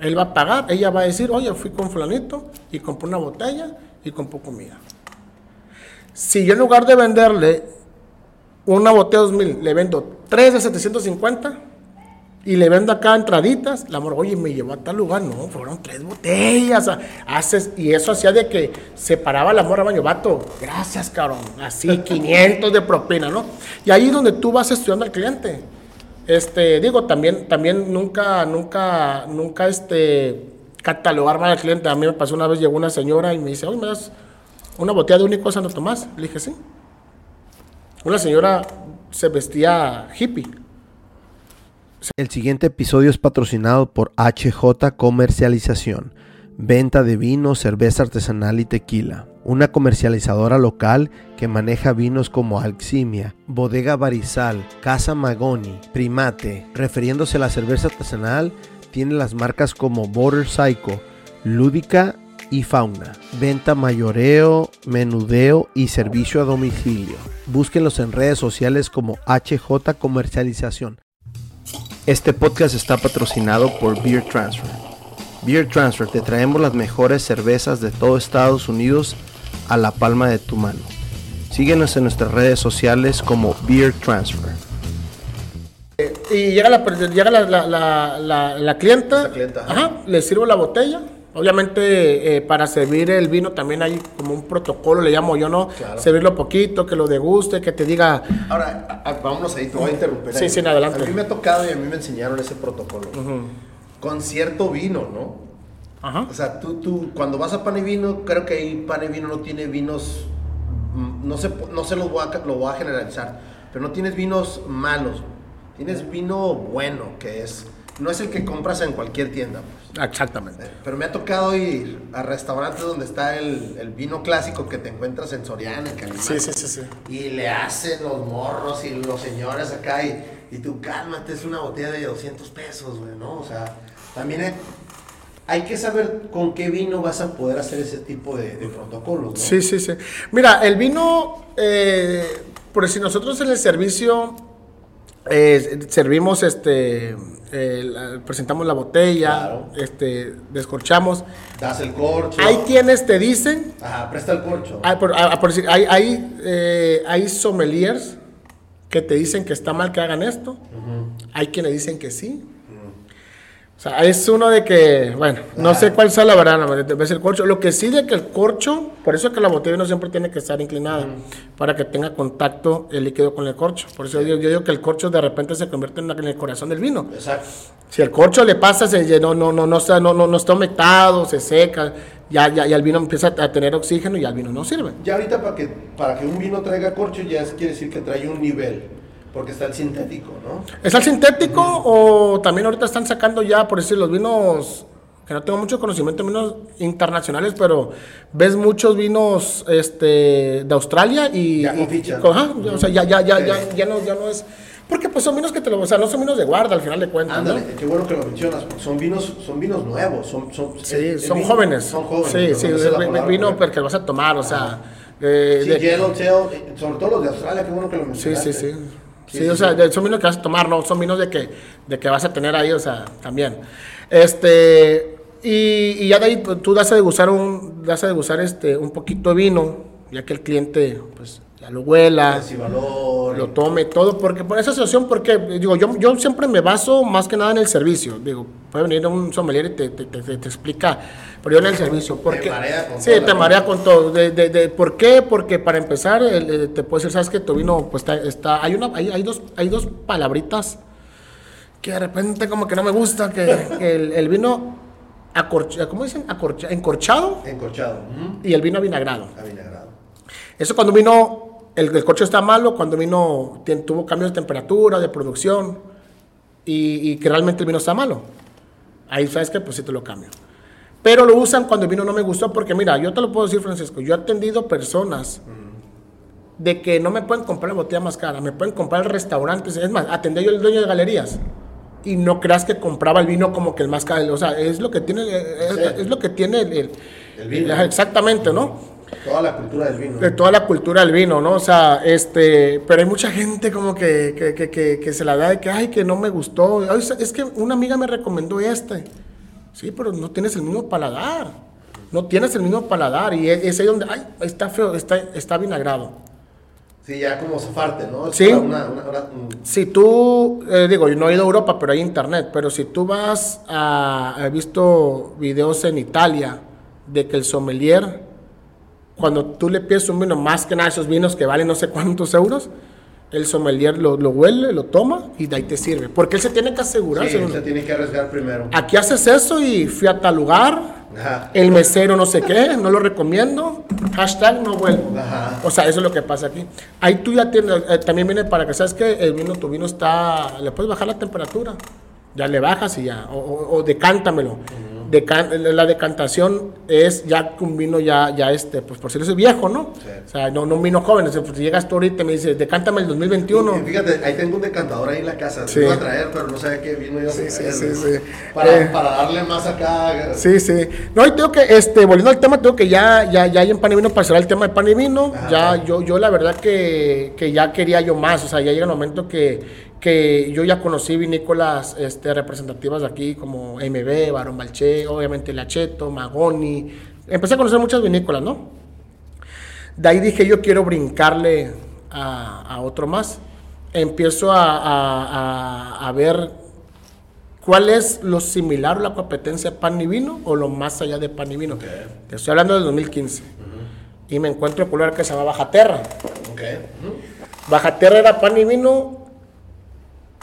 Él va a pagar, ella va a decir, oye, fui con fulanito y compré una botella y compré comida. Si yo en lugar de venderle una botella de 2000, le vendo tres de 750 y le vendo acá entraditas. La morra, oye, me llevó a tal lugar. No, fueron tres botellas. Haces, y eso hacía de que se paraba la morra baño, vato. Gracias, cabrón. Así, <laughs> 500 de propina, ¿no? Y ahí es donde tú vas estudiando al cliente. Este, digo, también, también nunca, nunca, nunca, este, catalogar mal al cliente. A mí me pasó una vez, llegó una señora y me dice, oye, ¿me das una botella de único Santo Tomás? Le dije, sí. Una señora se vestía hippie. El siguiente episodio es patrocinado por HJ Comercialización, venta de vino, cerveza artesanal y tequila. Una comercializadora local que maneja vinos como Alximia, Bodega Barizal, Casa Magoni, Primate. Refiriéndose a la cerveza artesanal, tiene las marcas como Border Psycho, Lúdica y Fauna. Venta mayoreo, menudeo y servicio a domicilio. Búsquenlos en redes sociales como HJ Comercialización. Este podcast está patrocinado por Beer Transfer. Beer Transfer, te traemos las mejores cervezas de todo Estados Unidos a la palma de tu mano. Síguenos en nuestras redes sociales como Beer Transfer. Y llega la, llega la, la, la, la- la clienta, La clienta, ajá. ajá, le sirvo la botella. Obviamente, eh, para servir el vino también hay como un protocolo, le llamo yo, ¿no? Claro. Servirlo poquito, que lo deguste, que te diga, Ahora, a- a- vámonos ahí, te voy a interrumpir. Sí, ahí. sí, adelante. A mí me ha tocado y a mí me enseñaron ese protocolo. Con cierto vino, ¿no? ajá, O sea, tú, tú, cuando vas a pan y vino, creo que ahí pan y vino no tiene vinos, mm, no sé, no sé lo voy, a, lo voy a generalizar, pero no tienes vinos malos, tienes vino bueno, que es, no es el que compras en cualquier tienda. pues. exactamente. Pero me ha tocado ir a restaurantes donde está el, el vino clásico que te encuentras en Soriana, en Calimán. Sí, sí, sí, sí. Y le hacen los morros y los señores acá y, y tú cálmate, es una botella de 200 pesos, güey, ¿no? O sea, también hay, hay que saber con qué vino vas a poder hacer ese tipo de, de protocolos, ¿no? Sí, sí, sí. Mira, el vino, eh, por si nosotros en el servicio eh, servimos, este, eh, la- presentamos la botella, Claro. este, descorchamos. Das el corcho. Hay quienes te dicen Ajá, presta el corcho. Hay, por, a- a- por decir, hay, hay, eh, hay sommeliers que te dicen que está mal que hagan esto. Hay quienes dicen que sí. O sea, es uno de que, bueno, no Ajá. sé cuál sea la verdad, no, ves el corcho. Lo que sí de que el corcho, por eso es que la botella no siempre tiene que estar inclinada, para que tenga contacto el líquido con el corcho. Por eso yo, yo digo que el corcho de repente se convierte en, en el corazón del vino. Exacto. Si el corcho le pasa, se, no, no, no, no, está, no, no, no está humectado, se seca, ya, ya, ya el vino empieza a tener oxígeno y ya el vino no sirve. Ya ahorita para que, para que un vino traiga corcho ya quiere decir que trae un nivel, porque está el sintético, ¿no? ¿Es al sintético o también ahorita están sacando ya, por decir, los vinos, que no tengo mucho conocimiento vinos internacionales, pero ves muchos vinos este, de Australia y... Ya con ficha. ajá, o sea, ya, ya, ya, Sí. ya, ya, no, ya no es... Porque pues son vinos que te lo... O sea, no son vinos de guarda al final de cuentas, ¿no? Ándale, qué bueno que lo mencionas, porque son vinos, son vinos nuevos, son, son, Sí, el- el son vino- jóvenes. Son jóvenes. Sí, sí, no vi- palabra vino porque vas a tomar, o sea... eh, Sí, de- Yellowtail, sobre todo los de Australia, qué bueno que lo Sí, mencionaste. sí, sí. O sea, son vinos que vas a tomar, no son vinos de que, de que vas a tener ahí, o sea, también. Este, y, y ya de ahí pues, tú das a degustar un, das a degustar este, un poquito de vino, ya que el cliente, pues, ya lo huela, valor. lo tome, todo, porque por esa situación, porque, digo, yo, yo siempre me baso más que nada en el servicio, digo, puede venir un sommelier y te, te, te- te- te explica, pero yo en el servicio, porque... marea con sí, toda la te marea con todo, de, de, de- ¿por qué? Porque para empezar, el- el- te puedo decir, sabes que tu vino, pues, está, está- hay, una, hay, hay dos, hay dos palabritas que de repente como que no me gusta, que, que el, el vino, ¿cómo dicen? Acorcha- encorchado Encorchado. y el vino avinagrado. Avinagrado. Eso cuando vino, el, el corcho está malo, cuando vino, tuvo cambios de temperatura, de producción, y, y que realmente el vino está malo. Ahí sabes que pues sí te lo cambio. Pero lo usan cuando el vino no me gustó, porque mira, yo te lo puedo decir, Francisco, yo he atendido personas de que no me pueden comprar la botella más cara, me pueden comprar restaurantes, es más, atendí yo el dueño de galerías. Y no creas que compraba el vino como que el más caro, o sea, es lo que tiene, eh, es, Sí. es lo que tiene el, el- El vino. exactamente, ¿no? Toda la cultura del vino. de toda la cultura del vino, ¿no? O sea, este, pero hay mucha gente como que, que, que, que- que se la da de que, ay, que no me gustó. Ay, es que una amiga me recomendó este. Sí, pero no tienes el mismo paladar. No tienes el mismo paladar. Y es, es ahí donde, ay, está feo, está, está vinagrado. Sí, ya como zafarte, ¿no? Es Sí. para una- una- una- un- Si tú, eh, digo, yo no he ido a Europa, pero hay internet, pero si tú vas a, he visto videos en Italia de que el sommelier, cuando tú le pides un vino, más que nada esos vinos que valen no sé cuántos euros, el sommelier lo, lo huele, lo toma y de ahí te sirve. Porque él se tiene que asegurar. Sí, según- se tiene que arriesgar primero. Aquí haces eso y fui a tal lugar, Ajá. el mesero no sé qué, no lo recomiendo, hashtag no vuelvo. Ajá. O sea, eso es lo que pasa aquí. Ahí tú ya tienes, eh, también viene para que sabes que el vino, tu vino está, le puedes bajar la temperatura, ya le bajas y ya, o, o- o decántamelo. Decan- la decantación es ya un vino ya, ya este, pues por si eres viejo, ¿no? Sí. O sea, no, no un vino joven, o sea, pues, si llegas tú ahorita y me dices, decántame el 2021. Y Fíjate, ahí tengo un decantador ahí en la casa. Sí. Iba a traer, pero no sabía qué vino iba a Sí, traer. sí, sí, güey. sí. Para, Eh. para darle más acá. Sí, sí. No, y tengo que, este, volviendo al tema, tengo que ya, ya, ya hay en pan y vino para cerrar el tema de pan y vino. Ajá. Ya, yo, yo la verdad que, que ya quería yo más. O sea, ya llega el momento que, que yo ya conocí vinícolas este, representativas de aquí, como MB, Barón Balché, obviamente Lacheto, Magoni. Empecé a conocer muchas vinícolas, ¿no? De ahí dije, yo quiero brincarle a, a otro más. Empiezo a, a- a- a ver cuál es lo similar o la competencia pan y vino o lo más allá de pan y vino. Te estoy hablando del 2015. Y me encuentro con un lugar que se llama Bajaterra. Ok. Ujú. Bajaterra era pan y vino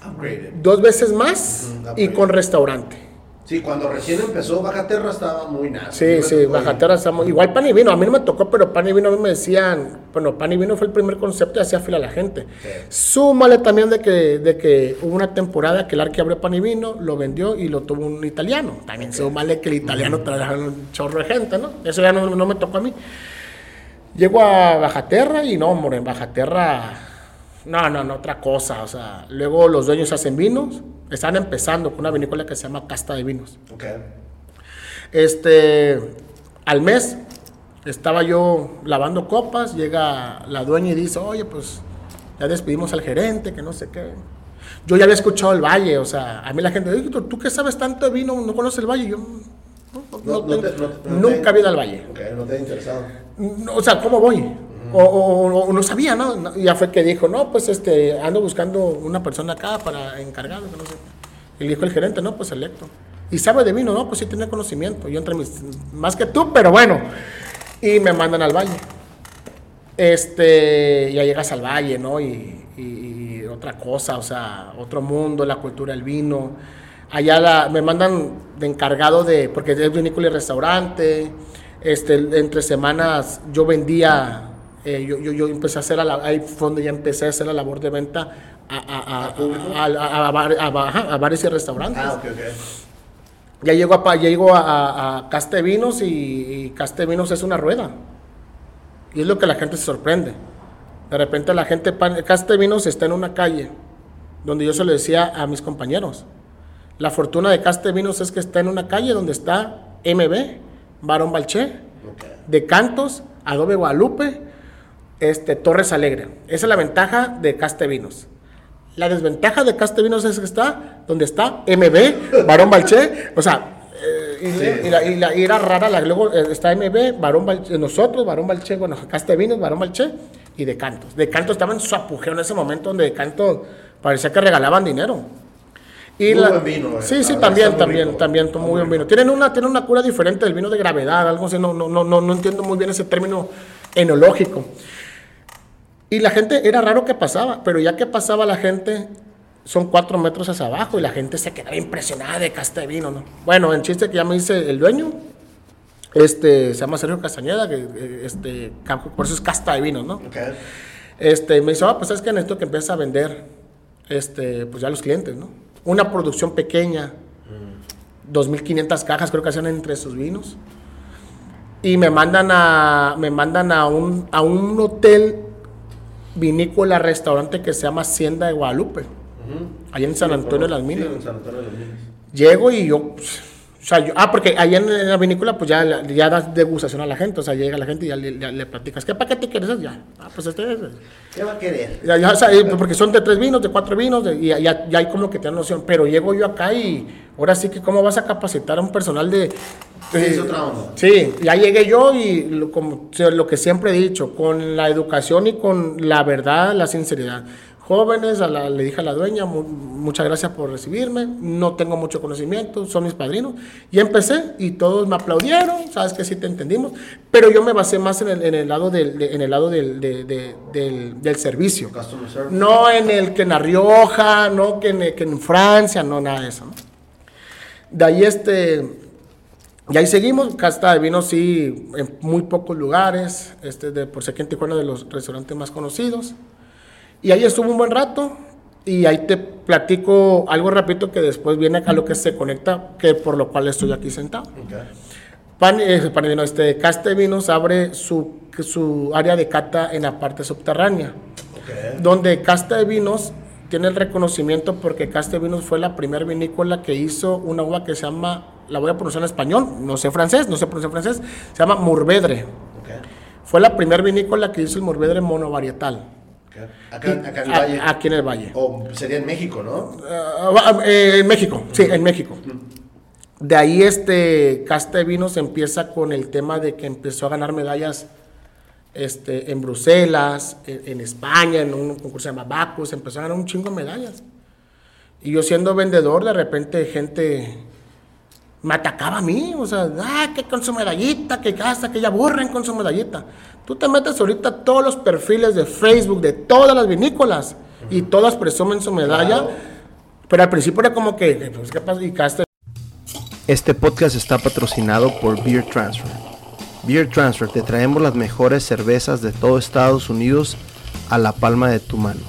Upgraded. dos veces más Ujú, y con restaurante. Sí, cuando recién empezó Bajaterra estaba muy nada. Sí, sí, Bajaterra estamos. Igual pan y vino, a mí no me tocó, pero pan y vino a mí me decían, bueno, pan y vino fue el primer concepto y hacía fila la gente. Sí. Súmale también de que, de que hubo una temporada que el Arqui abrió pan y vino, lo vendió y lo tuvo un italiano. También súmale que el italiano <laughs> traía un chorro de gente, ¿no? Eso ya no, no me tocó a mí. Llego a Bajaterra y no, hombre, en Bajaterra, no, no, no, otra cosa. O sea, luego los dueños hacen vinos, están empezando con una vinícola que se llama Casta de Vinos. Ok. Este, al mes estaba yo lavando copas, llega la dueña y dice, oye, pues ya despedimos al gerente, que no sé qué. Yo ya había escuchado el valle, o sea, a mí la gente, "Oye, ¿tú, qué sabes tanto de vino? ¿No conoces el valle? Yo, no, no, No- te- nunca había ido al valle. Ok, no te ha interesado. O sea, ¿cómo voy? O, o- o no sabía, ¿no? Ya fue que dijo, no, pues este, ando buscando una persona acá para encargado, no sé. Y dijo el gerente, no, pues electo. Y sabe de vino, no, pues sí tiene conocimiento. Yo entre mis, más que tú, pero bueno. Y me mandan al valle. Este, ya llegas al valle, ¿no? Y, y- y otra cosa, o sea, otro mundo, la cultura del vino. Allá la- me mandan de encargado de, porque es vinícola y restaurante. Este, entre semanas yo vendía, eh, yo, yo, yo empecé a hacer, la, ahí fue donde ya empecé a hacer la labor de venta a, bares y restaurantes. Ah, ok, ok. Ya llego a, ya llego a, a, a Caste Vinos y, y Caste Vinos es una rueda. Y es lo que la gente se sorprende. De repente la gente, pan- Caste Vinos está en una calle donde yo se lo decía a mis compañeros. La fortuna de Caste Vinos es que está en una calle donde está MB, Barón Balché, Ok. de Cantos, Adobe Guadalupe, este, Torres Alegre. Esa es la ventaja de Castevinos. La desventaja de Castevinos es que está donde está MB, Barón Balché, o sea, eh, y, Sí. y la, y la- y era rara, la, luego eh, está MB, Barón Balché, nosotros, Barón Balché, bueno, Castevinos, Barón Balché y de Cantos. De Cantos estaba en su apogeo en ese momento donde de Cantos parecía que regalaban dinero. Y Muy la- buen vino, eh. Sí, sí, también, también, también, muy buen vino. Tienen una, tienen una cura diferente del vino de gravedad, algo así, no, no, no, no, no entiendo muy bien ese término enológico. Y la gente, era raro que pasaba, pero ya que pasaba la gente, son cuatro metros hacia abajo y la gente se quedaba impresionada de casta de vino, ¿no? Bueno, en chiste que ya me dice el dueño, este, se llama Sergio Castañeda, que eh, este, por eso es casta de vino, ¿no? Ok. Este, me dice, ah, pues es que necesito que empieces a vender, este, pues ya a los clientes, ¿no? Una producción pequeña, 2.500 cajas creo que hacían entre sus vinos. Y me mandan a, me mandan a un, a un hotel vinícola restaurante que se llama Hacienda de Guadalupe, allá en San Antonio de las sí, Minas. en San Antonio de las Minas. Llego y yo, pues, O sea, yo- ah, porque ahí en, en la vinícola, pues ya, la- ya das degustación a la gente. O sea, llega la gente y ya le, ya le platicas. ¿Qué paquete quieres? Ya. Ah, pues este es. ¿Qué va a querer? Ya, ya, o sea, porque son de tres vinos, de cuatro vinos, de- y ya, ya, hay como que te dan noción. Pero llego yo acá y ahora sí que, ¿cómo vas a capacitar a un personal de. de- es otra onda. Sí, ya llegué yo y lo, como, lo que siempre he dicho, con la educación y con la verdad, la sinceridad. Jóvenes, a la- le dije a la dueña, mu- muchas gracias por recibirme, no tengo mucho conocimiento, son mis padrinos. Y empecé y todos me aplaudieron, sabes que sí te entendimos, pero yo me basé más en el, en el lado, del, de- en el lado del, de- de- del, del servicio. No en el que en La Rioja, no que en, que en Francia, no nada de eso. ¿no? De ahí este, y ahí seguimos, casta de vino sí, en muy pocos lugares, este de por si aquí en Tijuana de los restaurantes más conocidos. Y ahí estuvo un buen rato y ahí te platico algo rapidito que después viene acá lo que se conecta, que por lo cual estoy aquí sentado. Pan, eh, pan vino, este, Casta de Vinos abre su, su área de cata en la parte subterránea donde Casta de Vinos tiene el reconocimiento porque Casta de Vinos fue la primera vinícola que hizo una uva que se llama, la voy a pronunciar en español, no sé francés, no sé pronunciar francés, se llama Mourvedre. Fue la primera vinícola que hizo el Mourvedre monovarietal. Acá, acá en el A- Valle. Aquí en el Valle. O sería en México, ¿no? Ah, eh, en México, sí, en México. De ahí este Casta de Vinos empieza con el tema de que empezó a ganar medallas este, en Bruselas, en, en España, en un concurso que se llama Bacus, empezó a ganar un chingo de medallas. Y yo siendo vendedor, de repente gente me atacaba a mí, o sea, ah, que con su medallita, que gasta, que ya aburren con su medallita. Tú te metes ahorita a todos los perfiles de Facebook de todas las vinícolas y todas presumen su medalla, pero al principio era como que, pues, ¿qué pasa? Y Casta Este podcast está patrocinado por Beer Transfer. Beer Transfer te traemos las mejores cervezas de todo Estados Unidos a la palma de tu mano.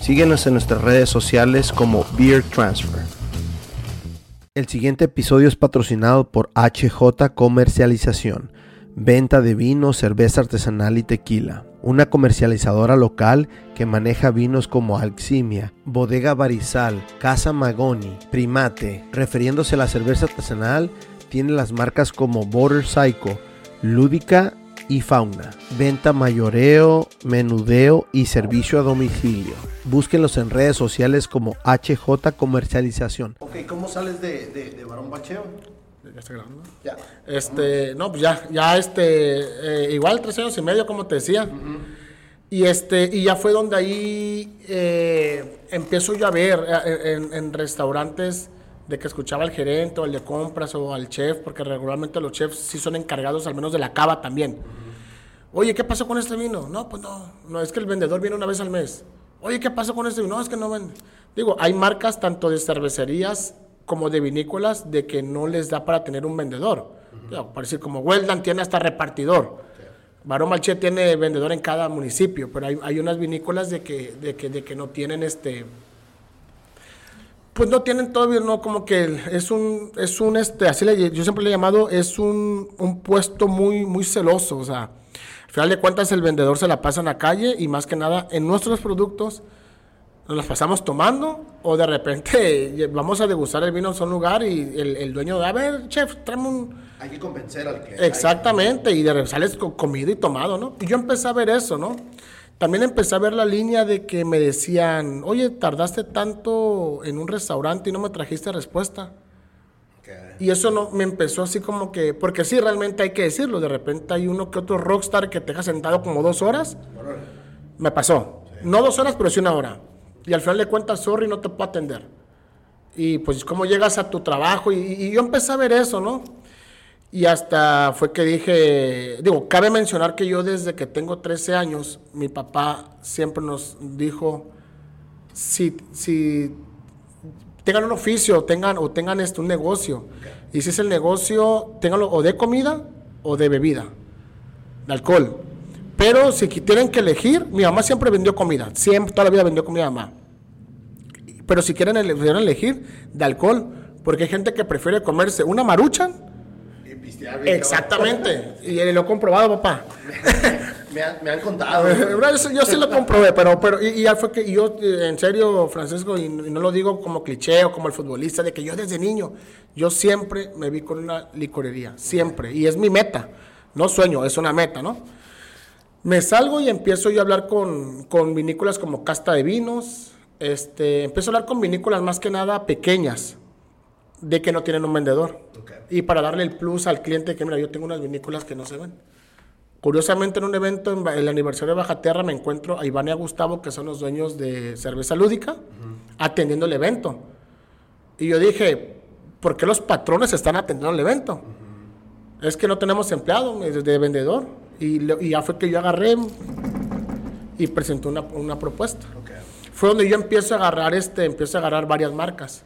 Síguenos en nuestras redes sociales como Beer Transfer. El siguiente episodio es patrocinado por HJ Comercialización, venta de vino, cerveza artesanal y tequila. Una comercializadora local que maneja vinos como Alximia, Bodega Barizal, Casa Magoni, Primate. Refiriéndose a la cerveza artesanal, tiene las marcas como Border Psycho, Lúdica y Fauna. Venta mayoreo, menudeo y servicio a domicilio. Búsquenlos en redes sociales como HJ Comercialización. Ok, ¿cómo sales de, de, de Barón Bacheo? ¿Ya está grabando? Ya. Este, no, pues ya, ya este, eh, igual tres años y medio, como te decía. Y este, y ya fue donde ahí eh, empiezo yo a ver eh, en, en restaurantes de que escuchaba al gerente o al de compras o al chef, porque regularmente los chefs sí son encargados al menos de la cava también. Oye, ¿qué pasó con este vino? No, pues no, no, es que el vendedor viene una vez al mes. Oye, ¿qué pasó con este vino? No, es que no vende. Digo, hay marcas tanto de cervecerías como de vinícolas de que no les da para tener un vendedor. Digo, por decir, como Weldan tiene hasta repartidor. Barón Malché tiene vendedor en cada municipio, pero hay, hay unas vinícolas de que, de, que, de que no tienen este... Pues no tienen todavía, no, como que es un, es un, este, así le, yo siempre le he llamado, es un, un puesto muy, muy celoso, o sea, al final de cuentas el vendedor se la pasa en la calle y más que nada en nuestros productos nos las pasamos tomando o de repente <laughs> vamos a degustar el vino en un lugar y el, el dueño, a ver, chef, tráeme un... Hay que convencer al cliente. Exactamente, y de repente sales con comido y tomado, ¿no? Y yo empecé a ver eso, ¿no? También empecé a ver la línea de que me decían, oye, tardaste tanto en un restaurante y no me trajiste respuesta. Y eso no me empezó así como que, porque sí, realmente hay que decirlo, de repente hay uno que otro rockstar que te deja sentado como dos horas. Me pasó. No dos horas, pero sí una hora. Y al final de cuentas, sorry, no te puedo atender. Y pues cómo llegas a tu trabajo. Y, y yo empecé a ver eso, ¿no? Y hasta fue que dije, digo, cabe mencionar que yo desde que tengo 13 años, mi papá siempre nos dijo, si, si tengan un oficio, tengan o tengan este, un negocio, y si es el negocio, tenganlo o de comida o de bebida, de alcohol. Pero si tienen que elegir, mi mamá siempre vendió comida, siempre, toda la vida vendió comida mamá. Pero si quieren, ele- quieren elegir de alcohol, porque hay gente que prefiere comerse una maruchan Y pistear bien, Exactamente, y lo he comprobado, papá. <laughs> me, han contado. <laughs> yo, sí lo comprobé, pero, pero y, ya fue que yo, en serio, Francisco, y, no lo digo como cliché o como el futbolista, de que yo desde niño, yo siempre me vi con una licorería, siempre, y es mi meta, no sueño, es una meta, ¿no? Me salgo y empiezo yo a hablar con, con vinícolas como Casta de Vinos, este, empiezo a hablar con vinícolas más que nada pequeñas, de que no tienen un vendedor. Y para darle el plus al cliente que, mira, yo tengo unas vinícolas que no se ven. Curiosamente, en un evento en el aniversario de Bajaterra me encuentro a Iván y a Gustavo, que son los dueños de Cerveza Lúdica, atendiendo el evento. Y yo dije, ¿por qué los patrones están atendiendo el evento? Es que no tenemos empleado de vendedor. Y, ya fue que yo agarré y presenté una, propuesta. Fue donde yo empiezo a agarrar, este, empiezo a agarrar varias marcas.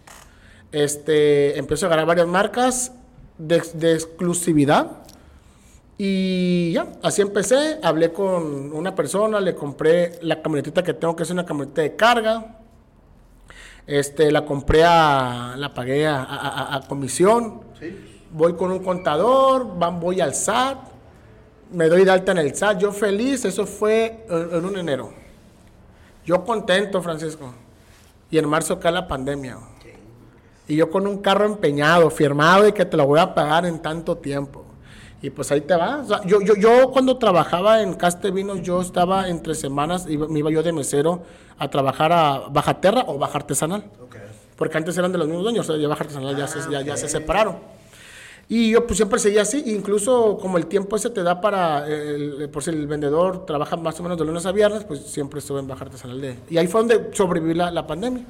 Este, empiezo a agarrar varias marcas de, de exclusividad y ya, así empecé, hablé con una persona, le compré la camionetita que tengo, que es una camioneta de carga. Este, la compré a, la pagué a, comisión. Voy con un contador, van, voy al SAT, me doy de alta en el SAT, yo feliz, eso fue en, un enero. Yo contento, Francisco. Y en marzo cae la pandemia. Y yo con un carro empeñado, firmado y que te lo voy a pagar en tanto tiempo. Y pues ahí te va. yo, yo, yo cuando trabajaba en Caste Vinos, yo estaba entre semanas, y me iba yo de mesero a trabajar a Bajaterra o Baja Artesanal. Porque antes eran de los mismos dueños, o sea, ya Baja Artesanal ya, se, ya, se separaron. Y yo pues siempre seguía así, incluso como el tiempo ese te da para, por si el vendedor trabaja más o menos de lunes a viernes, pues siempre estuve en Baja Artesanal. De, y ahí fue donde sobreviví la, la pandemia.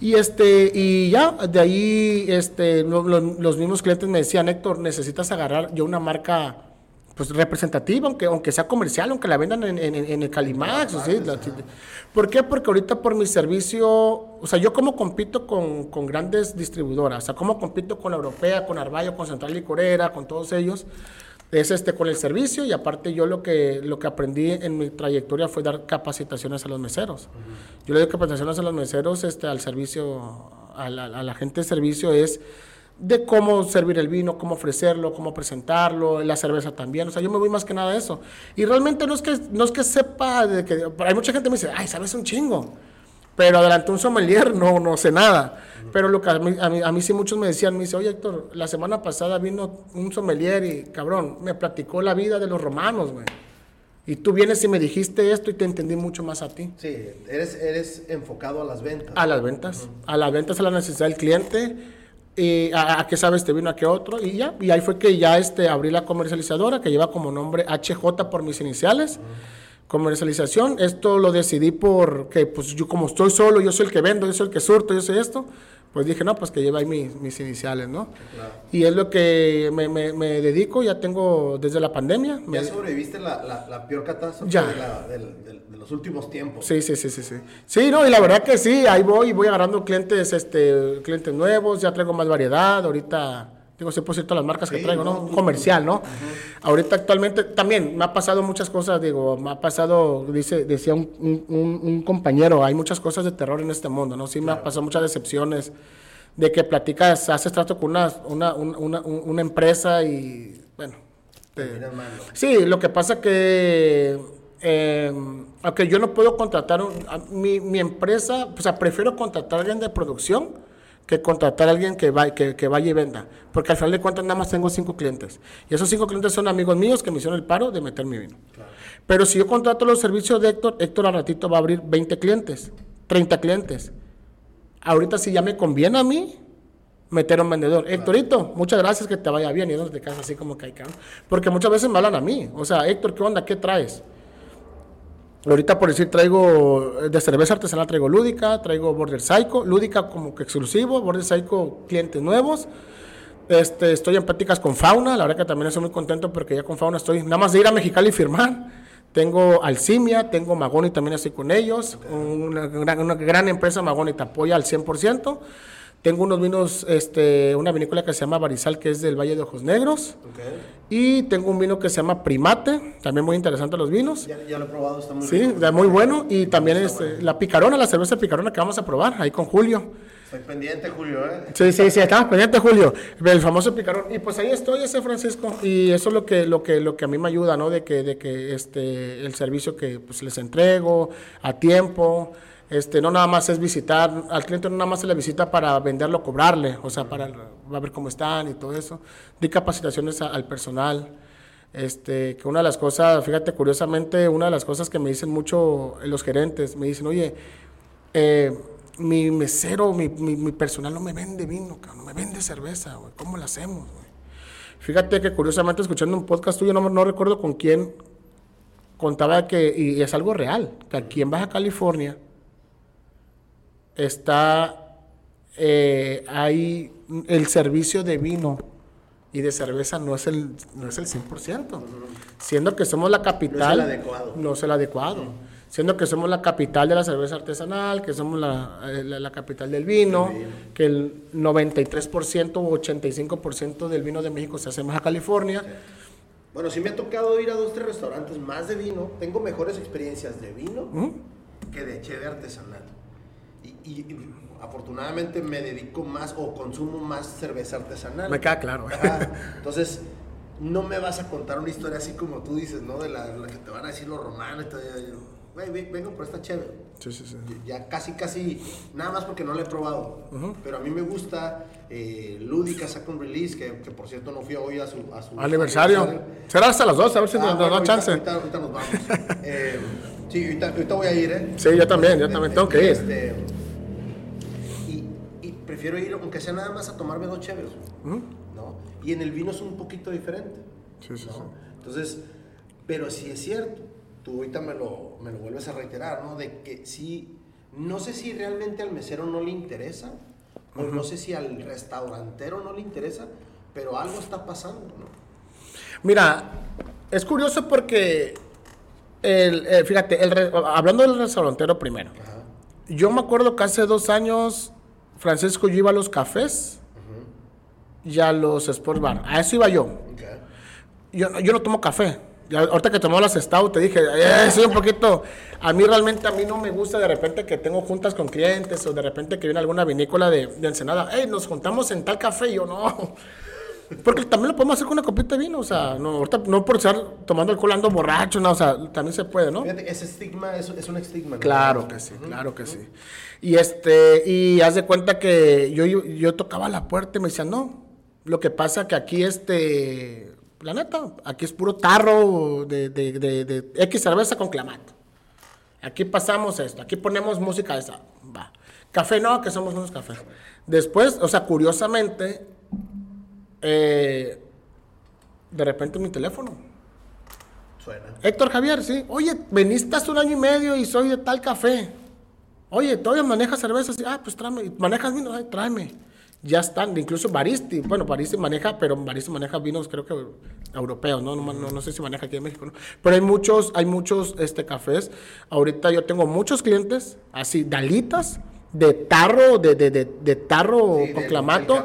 Y este, y ya, de ahí, este, los mismos clientes me decían, Héctor, necesitas agarrar yo una marca pues representativa, aunque, aunque sea comercial, aunque la vendan en, en, el Calimax. ¿sí? ¿Por qué? Porque ahorita por mi servicio, o sea, yo como compito con, con, grandes distribuidoras, o sea, como compito con la Europea, con Arballo, con Central Licorera, con todos ellos, es este con el servicio y aparte yo lo que, lo que aprendí en mi trayectoria fue dar capacitaciones a los meseros. Yo le doy capacitaciones a los meseros este, al servicio, a la, gente de servicio es de cómo servir el vino, cómo ofrecerlo, cómo presentarlo, la cerveza también. O sea, yo me voy más que nada a eso. Y realmente no es que, no es que sepa, de que, hay mucha gente que me dice, ay, sabes un chingo. Pero adelante un sommelier no, no sé nada. Pero lo que a mí, a, mí, sí muchos me decían, me dice, oye Héctor, la semana pasada vino un sommelier y cabrón, me platicó la vida de los romanos, güey. Y tú vienes y me dijiste esto y te entendí mucho más a ti. Sí, eres, eres enfocado a las ventas. A las ventas, a las ventas, a la necesidad del cliente, y a, qué sabes te vino, a qué otro, y ya. Y ahí fue que ya este, abrí la comercializadora, que lleva como nombre HJ por mis iniciales comercialización. Esto lo decidí porque, pues yo como estoy solo, yo soy el que vendo, yo soy el que surto, yo soy esto, pues dije, no, pues que lleva ahí mis, mis iniciales, ¿no? Y es lo que me, me, dedico, ya tengo desde la pandemia. ¿Ya sobreviviste la, la, peor catástrofe De, de, los últimos tiempos? Sí, sí, sí, sí, sí. Sí, no, y la verdad que sí, ahí voy, voy agarrando clientes, este, clientes nuevos, ya traigo más variedad, ahorita Digo, por cierto, las marcas que traigo, ¿no? Comercial, ¿no? Ahorita actualmente también me ha pasado muchas cosas, digo, me ha pasado, dice, decía un, un, un, compañero, hay muchas cosas de terror en este mundo, ¿no? Sí, me ha pasado muchas decepciones de que platicas, haces trato con una, una, una, una empresa y, bueno. sí, lo que pasa que, eh, aunque yo no puedo contratar, mi, mi empresa, o sea, prefiero contratar a alguien de producción que contratar a alguien que, que, vaya y venda. Porque al final de cuentas nada más tengo cinco clientes. Y esos cinco clientes son amigos míos que me hicieron el paro de meter mi vino. Pero si yo contrato los servicios de Héctor, Héctor al ratito va a abrir 20 clientes, 30 clientes. Ahorita si ya me conviene a mí meter a un vendedor. Héctorito, muchas gracias, que te vaya bien. Y no te quedas así como que hay Porque muchas veces me hablan a mí. O sea, Héctor, ¿qué onda? ¿Qué traes? Ahorita por decir traigo de cerveza artesanal traigo Lúdica, traigo Border Psycho, Lúdica como que exclusivo, Border Psycho clientes nuevos. Este, estoy en prácticas con Fauna, la verdad que también estoy muy contento porque ya con Fauna estoy nada más de ir a Mexicali y firmar. Tengo Alcimia, tengo Magoni también estoy con ellos, una una gran empresa Magoni te apoya al 100%. Tengo unos vinos, este, una vinícola que se llama Barizal, que es del Valle de Ojos Negros. Y tengo un vino que se llama Primate, también muy interesante los vinos. Ya, lo he probado, está muy Sí, muy bueno. Y también este, la picarona, la cerveza picarona que vamos a probar ahí con Julio. Estoy pendiente, Julio, ¿eh? Sí, sí, sí, estamos pendiente, Julio. El famoso picarón. Y pues ahí estoy, ese Francisco. Y eso es lo que, lo que, lo que a mí me ayuda, ¿no? De que, de que este, el servicio que pues, les entrego a tiempo. Este, no nada más es visitar, al cliente no nada más se le visita para venderlo, cobrarle, o sea, para ver cómo están y todo eso. Di capacitaciones a- al personal. Este, que una de las cosas, fíjate, curiosamente, una de las cosas que me dicen mucho los gerentes, me dicen, oye, eh, mi mesero, mi, mi, mi personal no me vende vino, no me vende cerveza. ¿Cómo lo hacemos? Fíjate que curiosamente escuchando un podcast tuyo, no, no recuerdo con quién, contaba que, y es algo real, que aquí en Baja California está, eh, hay el servicio de vino y de cerveza no es el, no es el 100%, siendo que somos la capital. adecuado. No es el adecuado. Siendo que somos la capital de la cerveza artesanal, que somos la, eh, la- la capital del vino, que el 93% o 85% del vino de México se hace en Baja California. Bueno, sí me ha tocado ir a dos, tres restaurantes más de vino. Tengo mejores experiencias de vino que de cheve artesanal. Y, y- afortunadamente me dedico más o consumo más cerveza artesanal. Me queda claro. Ajá. Entonces, no me vas a contar una historia así como tú dices, ¿no? De la, la que te van a decir los romanos y todo. yo, Güey, ve- vengo por esta cheve. Sí, sí, sí. Ya casi, casi, nada más porque no la he probado. Pero a mí me gusta eh, Lúdica saca un release, que, que por cierto no fui hoy a su, a su Aniversario. Será hasta las 12, a ver si Ah, nos, nos bueno, da ahorita- chance. Ahorita, ahorita nos vamos. <laughs> Eh, sí, ahorita, ahorita voy a ir, ¿eh? Sí, yo también, yo también tengo que ir. Este, y, y prefiero ir, aunque sea nada más a tomarme dos cheves, ¿no? Y en el vino es un poquito diferente. Sí, sí, ¿no? sí. Entonces, pero sí es cierto, tú ahorita me lo, me lo vuelves a reiterar, ¿no? De que sí, no sé si realmente al mesero no le interesa, o no sé si al restaurantero no le interesa, pero algo está pasando, ¿no? Mira, es curioso porque, el, eh, fíjate, el hablando del restaurantero primero, Ajá. yo me acuerdo que hace dos años Francisco yo iba a los cafés y a los sports bar. A eso iba yo. Ok. Yo, yo no tomo café. Ya, ahorita que tomó las Stout te dije, eh, sí, un poquito. A mí realmente, a mí no me gusta de repente que tengo juntas con clientes o de repente que viene alguna vinícola de, de Ensenada. Hey, nos juntamos en tal café. Y yo no. Porque también lo podemos hacer con una copita de vino. O sea, no, ahorita no por estar tomando alcohol ando borracho, no, o sea, también se puede, ¿no? Fíjate, ese estigma es, es un estigma. ¿no? Claro que sí, claro que sí. Y este, y haz de cuenta que yo, yo, yo tocaba la puerta y me decían, no, lo que pasa que aquí este, la neta, aquí es puro tarro de, de, de, de X cerveza con clamato. Aquí pasamos esto, aquí ponemos música esa, va. Café no, que somos unos cafés. Después, o sea, curiosamente, eh, de repente mi teléfono. Suena. Héctor Javier, sí. Oye, veniste hace un año y medio y soy de tal café. Oye, ¿todavía manejas cerveza? Sí. Ah, pues tráeme. ¿Manejas vino? Ay, tráeme. Ya están. Incluso Baristi. Bueno, Baristi maneja, pero Baristi maneja vinos creo que europeos, ¿no? No, no, no sé si maneja aquí en México, ¿no? Pero hay muchos, hay muchos este, cafés. Ahorita yo tengo muchos clientes, así, dalitas, de tarro, de, de, de, de tarro Sí, con de- clamato.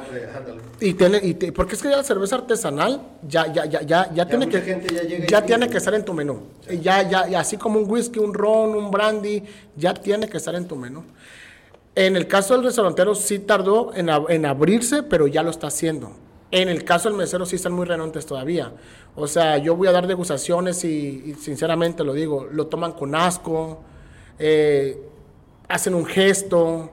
Y tiene, y te- porque es que ya la cerveza artesanal ya, ya, ya, ya, ya tiene que, gente ya llega tiene que estar en tu menú. Ya, ya, así como un whisky, un ron, un brandy, ya tiene que estar en tu menú. En el caso del restaurantero sí tardó en, en abrirse, pero ya lo está haciendo. En el caso del mesero sí están muy renuentes todavía. O sea, yo voy a dar degustaciones y, y sinceramente lo digo, lo toman con asco, eh, hacen un gesto,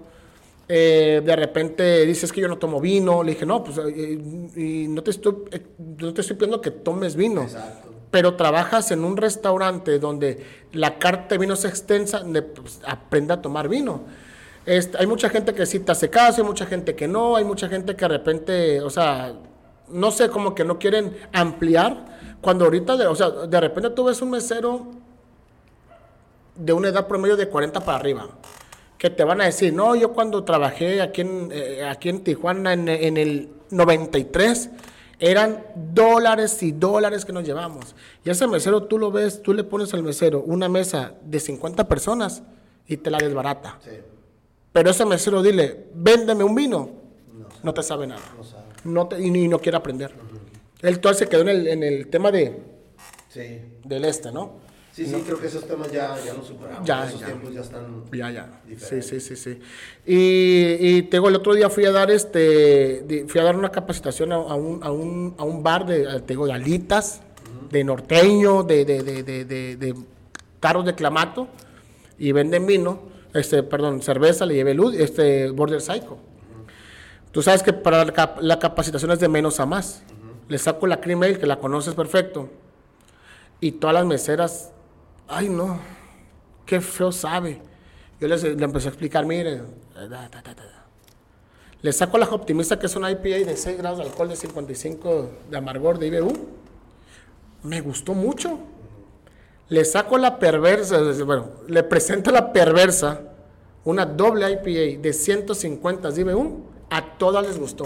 eh, de repente dices que yo no tomo vino, le dije, no, pues eh, y no te estoy, eh, no te estoy pidiendo que tomes vino. Exacto. Pero trabajas en un restaurante donde la carta de vino es extensa, de, pues, aprende a tomar vino. Este, hay mucha gente que sí te hace caso, hay mucha gente que no, hay mucha gente que de repente, o sea, no sé, como que no quieren ampliar. Cuando ahorita, de, o sea, de repente tú ves un mesero de una edad promedio de 40 para arriba, que te van a decir, no, yo cuando trabajé aquí en, eh, aquí en Tijuana en, en el 93, eran dólares y dólares que nos llevamos. Y ese mesero tú lo ves, tú le pones al mesero una mesa de 50 personas y te la desbarata. Sí. Pero ese mesero dile, véndeme un vino, no, te sabe nada. No sabe. No te- y, ni- no quiere aprender. Él todo se quedó en el, en el tema de, Sí. del este, ¿no? Sí, sí, creo que esos temas ya, ya los superamos. Ya, esos ya. tiempos ya están. Ya, ya. Sí, diferentes. sí, sí, sí. Y, y te digo, el otro día fui a dar este, fui a dar una capacitación a, a un, a, un, a un bar de, te digo, de alitas, de norteño, de, de, de, de, de, tarros de clamato, y venden vino, este, perdón, cerveza, le llevé luz, este, Border Psycho. Tú sabes que para la, la capacitación es de menos a más. Le saco la cream ale, que la conoces perfecto, y todas las meseras, ay no, qué feo sabe. Yo les, le empecé a explicar, mire, da, da, da, da. le saco la optimista, que es una IPA de 6 grados de alcohol, de 55 de amargor de IBU. Me gustó mucho. Le saco la perversa, bueno, le presento la perversa, una doble IPA de 150 de IBU. A todas les gustó.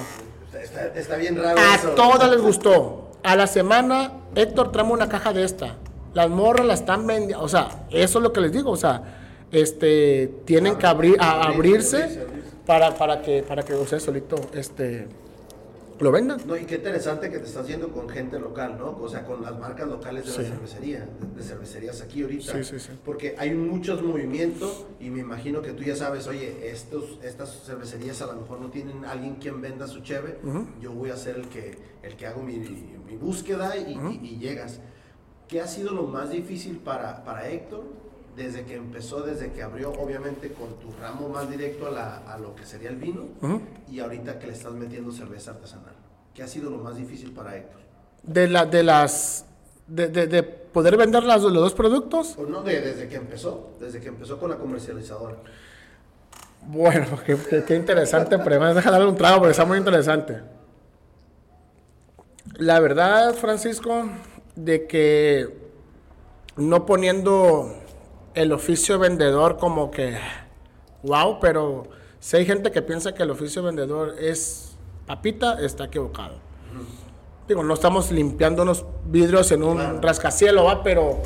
Está, está- bien raro A eso. todas les gustó. A la semana, Héctor trae una caja de esta. Las morras la están vendiendo. O sea, eso es lo que les digo. O sea, este, tienen que abrir, a- Abrirse, para, para que, para que ustedes solito, este, lo vendan. No, y qué interesante que te estás yendo con gente local, ¿no? O sea, con las marcas locales de Sí. la cervecería, de, cervecerías aquí ahorita. Sí, sí, sí. Porque hay muchos movimientos y me imagino que tú ya sabes, oye, estos, estas cervecerías a lo mejor no tienen alguien quien venda su cheve. Yo voy a ser el que, el que hago mi, mi búsqueda y, y- y llegas. ¿Qué ha sido lo más difícil para, para Héctor desde que empezó, desde que abrió, obviamente, con tu ramo más directo a, la- a lo que sería el vino y ahorita que le estás metiendo cerveza artesanal? ¿Qué ha sido lo más difícil para Héctor? De, la, de las, de, de- de poder vender las- los dos productos. O no, de- desde que empezó, desde que empezó con la comercializadora. Bueno, <laughs> qué, qué- interesante, pero me deja darle un trago porque está muy interesante. La verdad, Francisco, de que no poniendo el oficio vendedor como que, wow, pero si hay gente que piensa que el oficio vendedor es papita, está equivocado. Digo, no estamos limpiando unos vidrios en un Claro. rascacielos, ¿va? Pero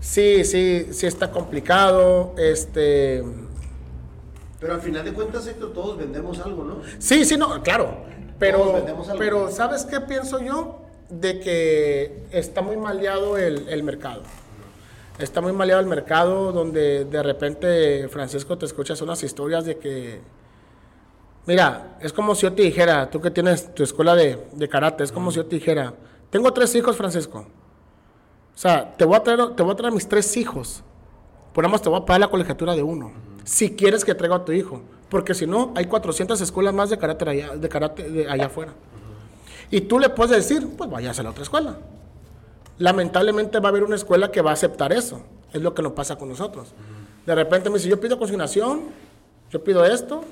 sí, sí, sí está complicado. Este, Pero al final de cuentas, Héctor, todos vendemos algo, ¿no? Sí, sí, no, claro. Pero, pero ¿sabes qué pienso yo? De que está muy maleado el, el mercado. Está muy maleado el mercado donde de repente, Francisco, te escuchas unas historias de que... Mira, es como si yo te dijera, tú que tienes tu escuela de, de karate, es como si yo te dijera, tengo tres hijos, Francisco. O sea, te voy a traer, te voy a traer mis tres hijos. Por más te voy a pagar la colegiatura de uno. Si quieres que traiga a tu hijo. Porque si no, hay 400 escuelas más de karate allá, de de allá afuera. Y tú le puedes decir, pues vayas a la otra escuela. Lamentablemente va a haber una escuela que va a aceptar eso. Es lo que nos pasa con nosotros. De repente me dice, yo pido consignación, yo pido esto.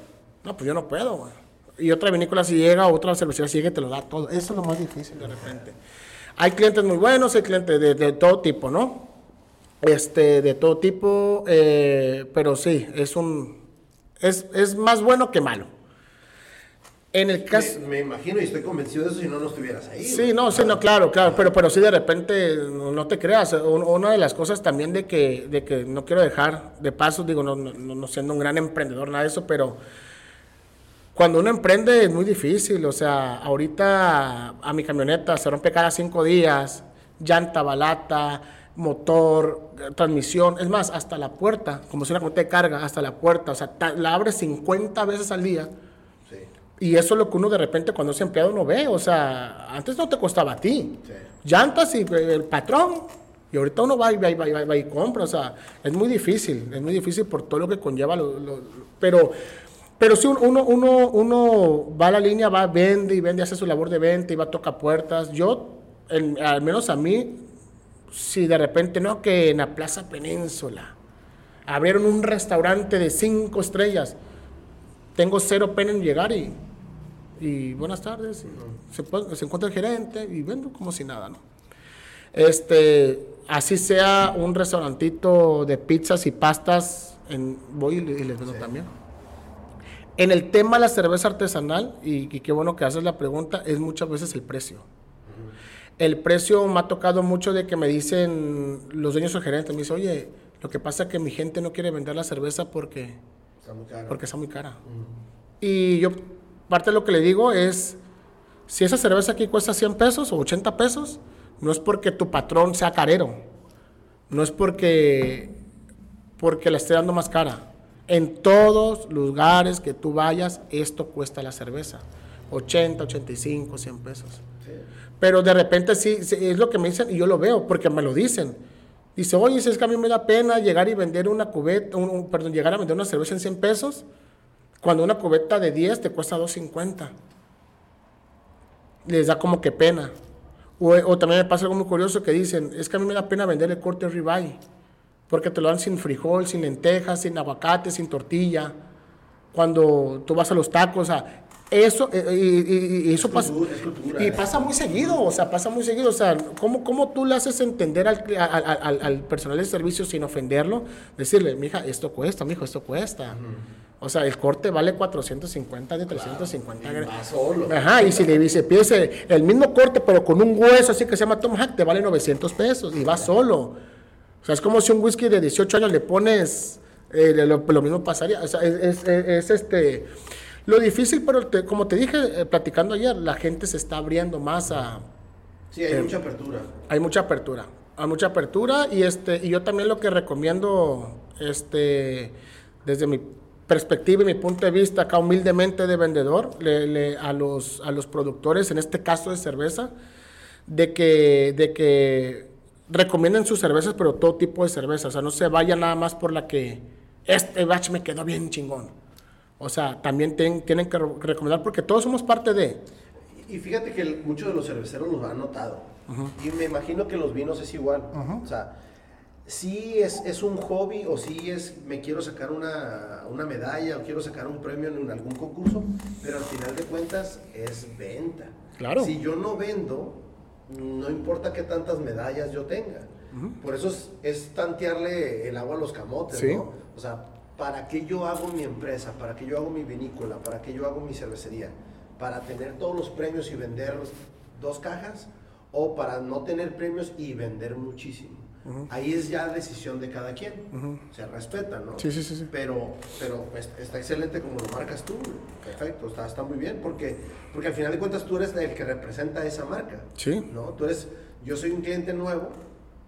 No, pues yo no puedo, güey. Y otra vinícola si llega, otra cervecería si llega y te lo da todo. Eso es lo más difícil de repente. Hay clientes muy buenos, hay clientes de, de todo tipo, ¿no? Este, de todo tipo, eh, pero sí, es un... Es, es más bueno que malo. En el caso... Me, me imagino y estoy convencido de eso si no, no estuvieras ahí. Sí, güey. no, sí, no, claro, claro, pero, pero sí de repente, no, te creas, un- una de las cosas también de que, de que no quiero dejar de paso, digo, no, no, no siendo un gran emprendedor, nada de eso, pero cuando uno emprende es muy difícil, o sea, ahorita a mi camioneta se rompe cada cinco días, llanta, balata, motor, transmisión, es más, hasta la puerta, como si una camioneta de carga, hasta la puerta, o sea, la abres 50 veces al día. Sí, Y eso es lo que uno de repente cuando es empleado no ve. O sea, antes no te costaba a ti. Sí. Llantas y eh, el patrón. Y ahorita uno va y va y, va, y va- y compra. O sea, es muy difícil. Es muy difícil por todo lo que conlleva. lo- lo- pero, pero si uno, uno, uno va a la línea, va, vende y vende, hace su labor de venta y va, toca puertas. Yo, en- al menos a mí, si de repente no, que en la Plaza Península abrieron un restaurante de cinco estrellas tengo cero pena en llegar y, y buenas tardes. y se, puede- se encuentra el gerente y vendo como si nada, ¿no? Este, así sea un restaurantito de pizzas y pastas, en, voy y, le- y les vendo también. En el tema de la cerveza artesanal, y, y qué bueno que haces la pregunta, es muchas veces el precio. El precio me ha tocado mucho de que me dicen los dueños o gerentes, me dicen, oye, lo que pasa es que mi gente no quiere vender la cerveza porque está muy caro. porque está muy cara. Y yo, parte de lo que le digo es, si esa cerveza aquí cuesta 100 pesos o 80 pesos, no es porque tu patrón sea carero. no es porque, porque la esté dando más cara. En todos lugares que tú vayas, esto cuesta la cerveza. 80, 85, 100 pesos. Pero de repente sí, es lo que me dicen y yo lo veo, porque me lo dicen. Dice, oye, si es que a mí me da pena llegar y vender una cubeta, perdón, llegar a vender una cerveza en 100 pesos, cuando una cubeta de 10 te cuesta 2.50. Les da como que pena. O, también me pasa algo muy curioso que dicen, es que a mí me da pena vender el corte ribeye, porque te lo dan sin frijol, sin lentejas, sin aguacate, sin tortilla. Cuando tú vas a los tacos, o eso, eh, y, eso pasa, y eh. pasa muy seguido, o sea, pasa muy seguido, o sea, ¿cómo, cómo tú le haces entender al, al, al, personal de servicio sin ofenderlo? Decirle, mija, esto cuesta, mijo, esto cuesta. O sea, el corte vale 450 de 350 solo. Ajá, y si le dice, piense, el mismo corte, pero con un hueso así que se llama Tom Hack, te vale 900 pesos y va solo. O sea, es como si un whisky de 18 años le pones, eh, lo, mismo pasaría. O sea, es, es este lo difícil, pero como te dije eh, platicando ayer, la gente se está abriendo más a... Sí, hay eh, mucha apertura. Hay mucha apertura. Hay mucha apertura y, este, y yo también lo que recomiendo este, desde mi perspectiva y mi punto de vista acá humildemente de vendedor le, a, los, a los productores, en este caso de cerveza, de que, de que recomienden sus cervezas, pero todo tipo de cerveza. O sea, no se vaya nada más por la que este batch me quedó bien chingón. O sea, también tienen que recomendar porque todos somos parte de... Y fíjate que muchos de los cerveceros los han notado. Y me imagino que los vinos es igual. O sea, sí es, es, un hobby o sí es, me quiero sacar una, una, medalla o quiero sacar un premio en algún concurso, pero al final de cuentas es venta. Claro. Si yo no vendo, no importa qué tantas medallas yo tenga. Por eso es, es, tantearle el agua a los camotes, ¿no? O sea, ¿para qué yo hago mi empresa? ¿Para qué yo hago mi vinícola? ¿Para qué yo hago mi cervecería? ¿Para tener todos los premios y vender dos cajas? ¿O para no tener premios y vender muchísimo? Ahí es ya decisión de cada quien. Se respeta, ¿no? Sí, sí, sí. Pero, pero está excelente como lo marcas tú. Perfecto, está, está muy bien porque, porque al final de cuentas tú eres el que representa esa marca. Sí. ¿no? Tú eres, yo soy un cliente nuevo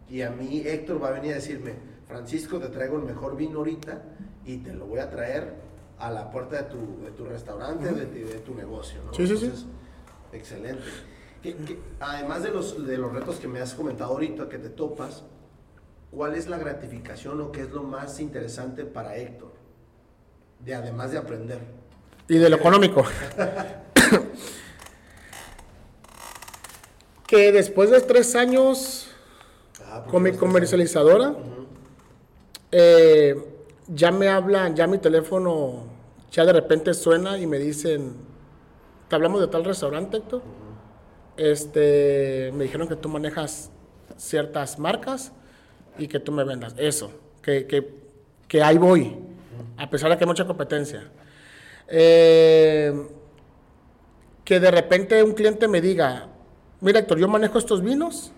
y a mí Héctor va a venir a decirme, Francisco, te traigo el mejor vino ahorita y te lo voy a traer a la puerta de tu, de tu restaurante, de, de, tu negocio. ¿no? Sí, sí, sí. Excelente. además de los, de los retos que me has comentado ahorita, que te topas, ¿cuál es la gratificación o qué es lo más interesante para Héctor? De, además de aprender. Y de lo económico. <laughs> que después de tres años ah, con mi comercializadora, eh, ya me hablan, ya mi teléfono ya de repente suena y me dicen, te hablamos de tal restaurante, Héctor. Este, me dijeron que tú manejas ciertas marcas y que tú me vendas. Eso, que, que, que ahí voy, a pesar de que hay mucha competencia. Eh, que de repente un cliente me diga, mira Héctor, yo manejo estos vinos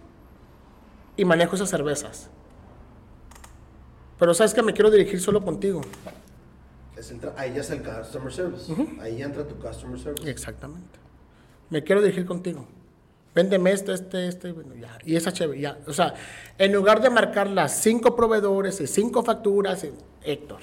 y manejo esas cervezas. Pero sabes que me quiero dirigir solo contigo. ahí ya es el customer service. Ahí entra tu customer service. Exactamente. Me quiero dirigir contigo. Véndeme este, este, este, bueno, ya. Y esa chévere, ya. O sea, en lugar de marcar las cinco proveedores y cinco facturas, Héctor,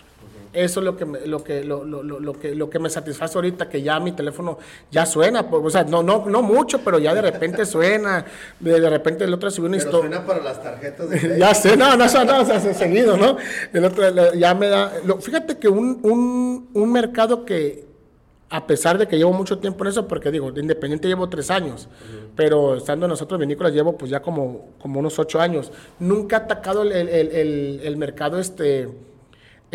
eso es lo que me, lo que, lo, lo, lo, que, lo que me satisface ahorita, que ya mi teléfono ya suena, o sea, no, no, no mucho, pero ya de repente suena, de, repente el otro subió una historia. suena para las tarjetas de <laughs> Ya sé, no, no, no, no, o sea, seguido, ¿no? El otro ya me da, fíjate que un, un, un mercado que, a pesar de que llevo mucho tiempo en eso, porque digo, de independiente llevo tres años, pero estando nosotros vinícolas llevo pues ya como, como unos ocho años. Nunca ha atacado el, el, el, el mercado este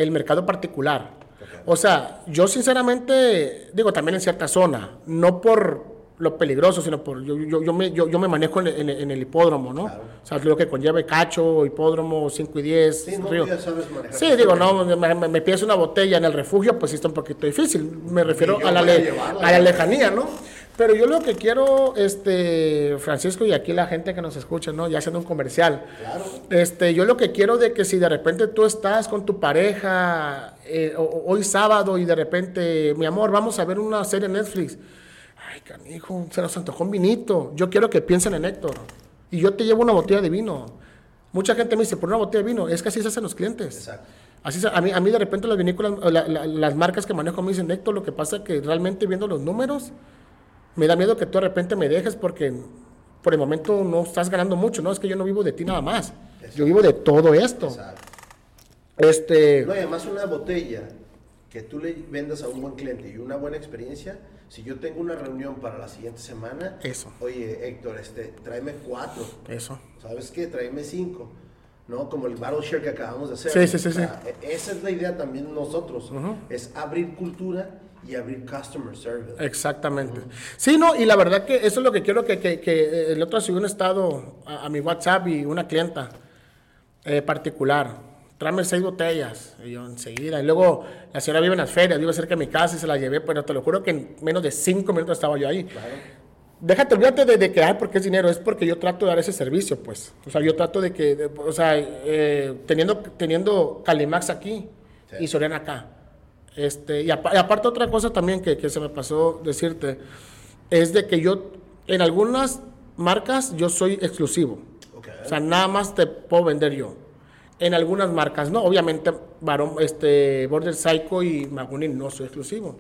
el mercado particular. O sea, yo sinceramente, digo también en cierta zona, no por lo peligroso, sino por yo, yo, yo, me, yo, yo me manejo en, en, el hipódromo, ¿no? O sea, lo que conlleva cacho, hipódromo, 5 y 10. Sí, no, Ya sabes manejar sí digo, no, me, me, pides una botella en el refugio, pues sí está un poquito difícil. Me refiero a la, a la lejanía, ¿no? Pero yo lo que quiero, este, Francisco, y aquí la gente que nos escucha, ¿no? Ya haciendo un comercial. Claro. Este, yo lo que quiero de que si de repente tú estás con tu pareja eh, hoy sábado y de repente, mi amor, vamos a ver una serie en Netflix. Ay, canijo, se nos antojó un vinito. Yo quiero que piensen en Héctor. Y yo te llevo una botella de vino. Mucha gente me dice, por una botella de vino, es que así se hacen los clientes. Exacto. Así a, mí, a mí de repente las vinícolas, la- la- las marcas que manejo me dicen, Héctor, lo que pasa es que realmente viendo los números, me da miedo que tú de repente me dejes porque por el momento no estás ganando mucho, ¿no? Es que yo no vivo de ti nada más. Yo vivo de todo esto. Exacto. Este, No, y además una botella que tú le vendas a un buen cliente y una buena experiencia, si yo tengo una reunión para la siguiente semana, Eso. oye Héctor, este, tráeme cuatro, eso. ¿sabes qué? Tráeme cinco, ¿no? Como el battle share que acabamos de hacer. Sí, sí, sí, O sea, e- Esa es la idea también nosotros, es abrir cultura y abrir customer service. Exactamente. Sí, no, y la verdad que eso es lo que quiero que, que, que el otro subió un estado a, a mi WhatsApp y una clienta eh, particular. Tráeme seis botellas. Y yo enseguida. Y luego la señora vive en las ferias, vive cerca de mi casa y se la llevé, pero te lo juro que en menos de cinco minutos estaba yo ahí. Déjate, olvídate de, de que, ay, porque es dinero, es porque yo trato de dar ese servicio, pues. O sea, yo trato de que, de- o sea, eh, teniendo, teniendo Calimax aquí Sí. y Soriana acá. Este, y, apa- y aparte otra cosa también que, que se me pasó decirte, es de que yo, en algunas marcas, yo soy exclusivo. Ok. O sea, nada más te puedo vender yo. En algunas marcas no, obviamente Barón, este, Border Psycho y Maguni no soy exclusivo.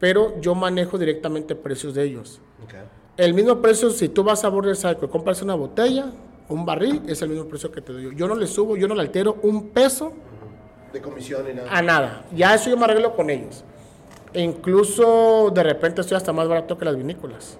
Pero yo manejo directamente precios de ellos. Ok. El mismo precio, si tú vas a Border Cycle y compras una botella, un barril, es el mismo precio que te doy yo. Yo no le subo, yo no le altero un peso De comisión y nada. a nada. Ya eso yo me arreglo con ellos. E incluso de repente estoy hasta más barato que las vinícolas.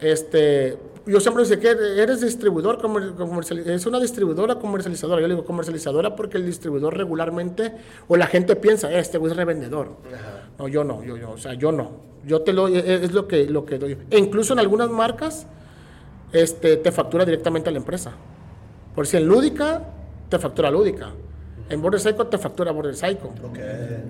Este, yo siempre dice que eres distribuidor, comer- comerciali- es una distribuidora comercializadora. Yo le digo comercializadora porque el distribuidor regularmente, o la gente piensa, este güey es revendedor. Ajá. No, yo no, yo, yo, o sea, yo no. Yo te lo, es, es lo que, lo que doy. E incluso en algunas marcas, este, te factura directamente a la empresa. Por si en Lúdica, te factura Lúdica. En Border Psycho te factura Border Psycho. Ok.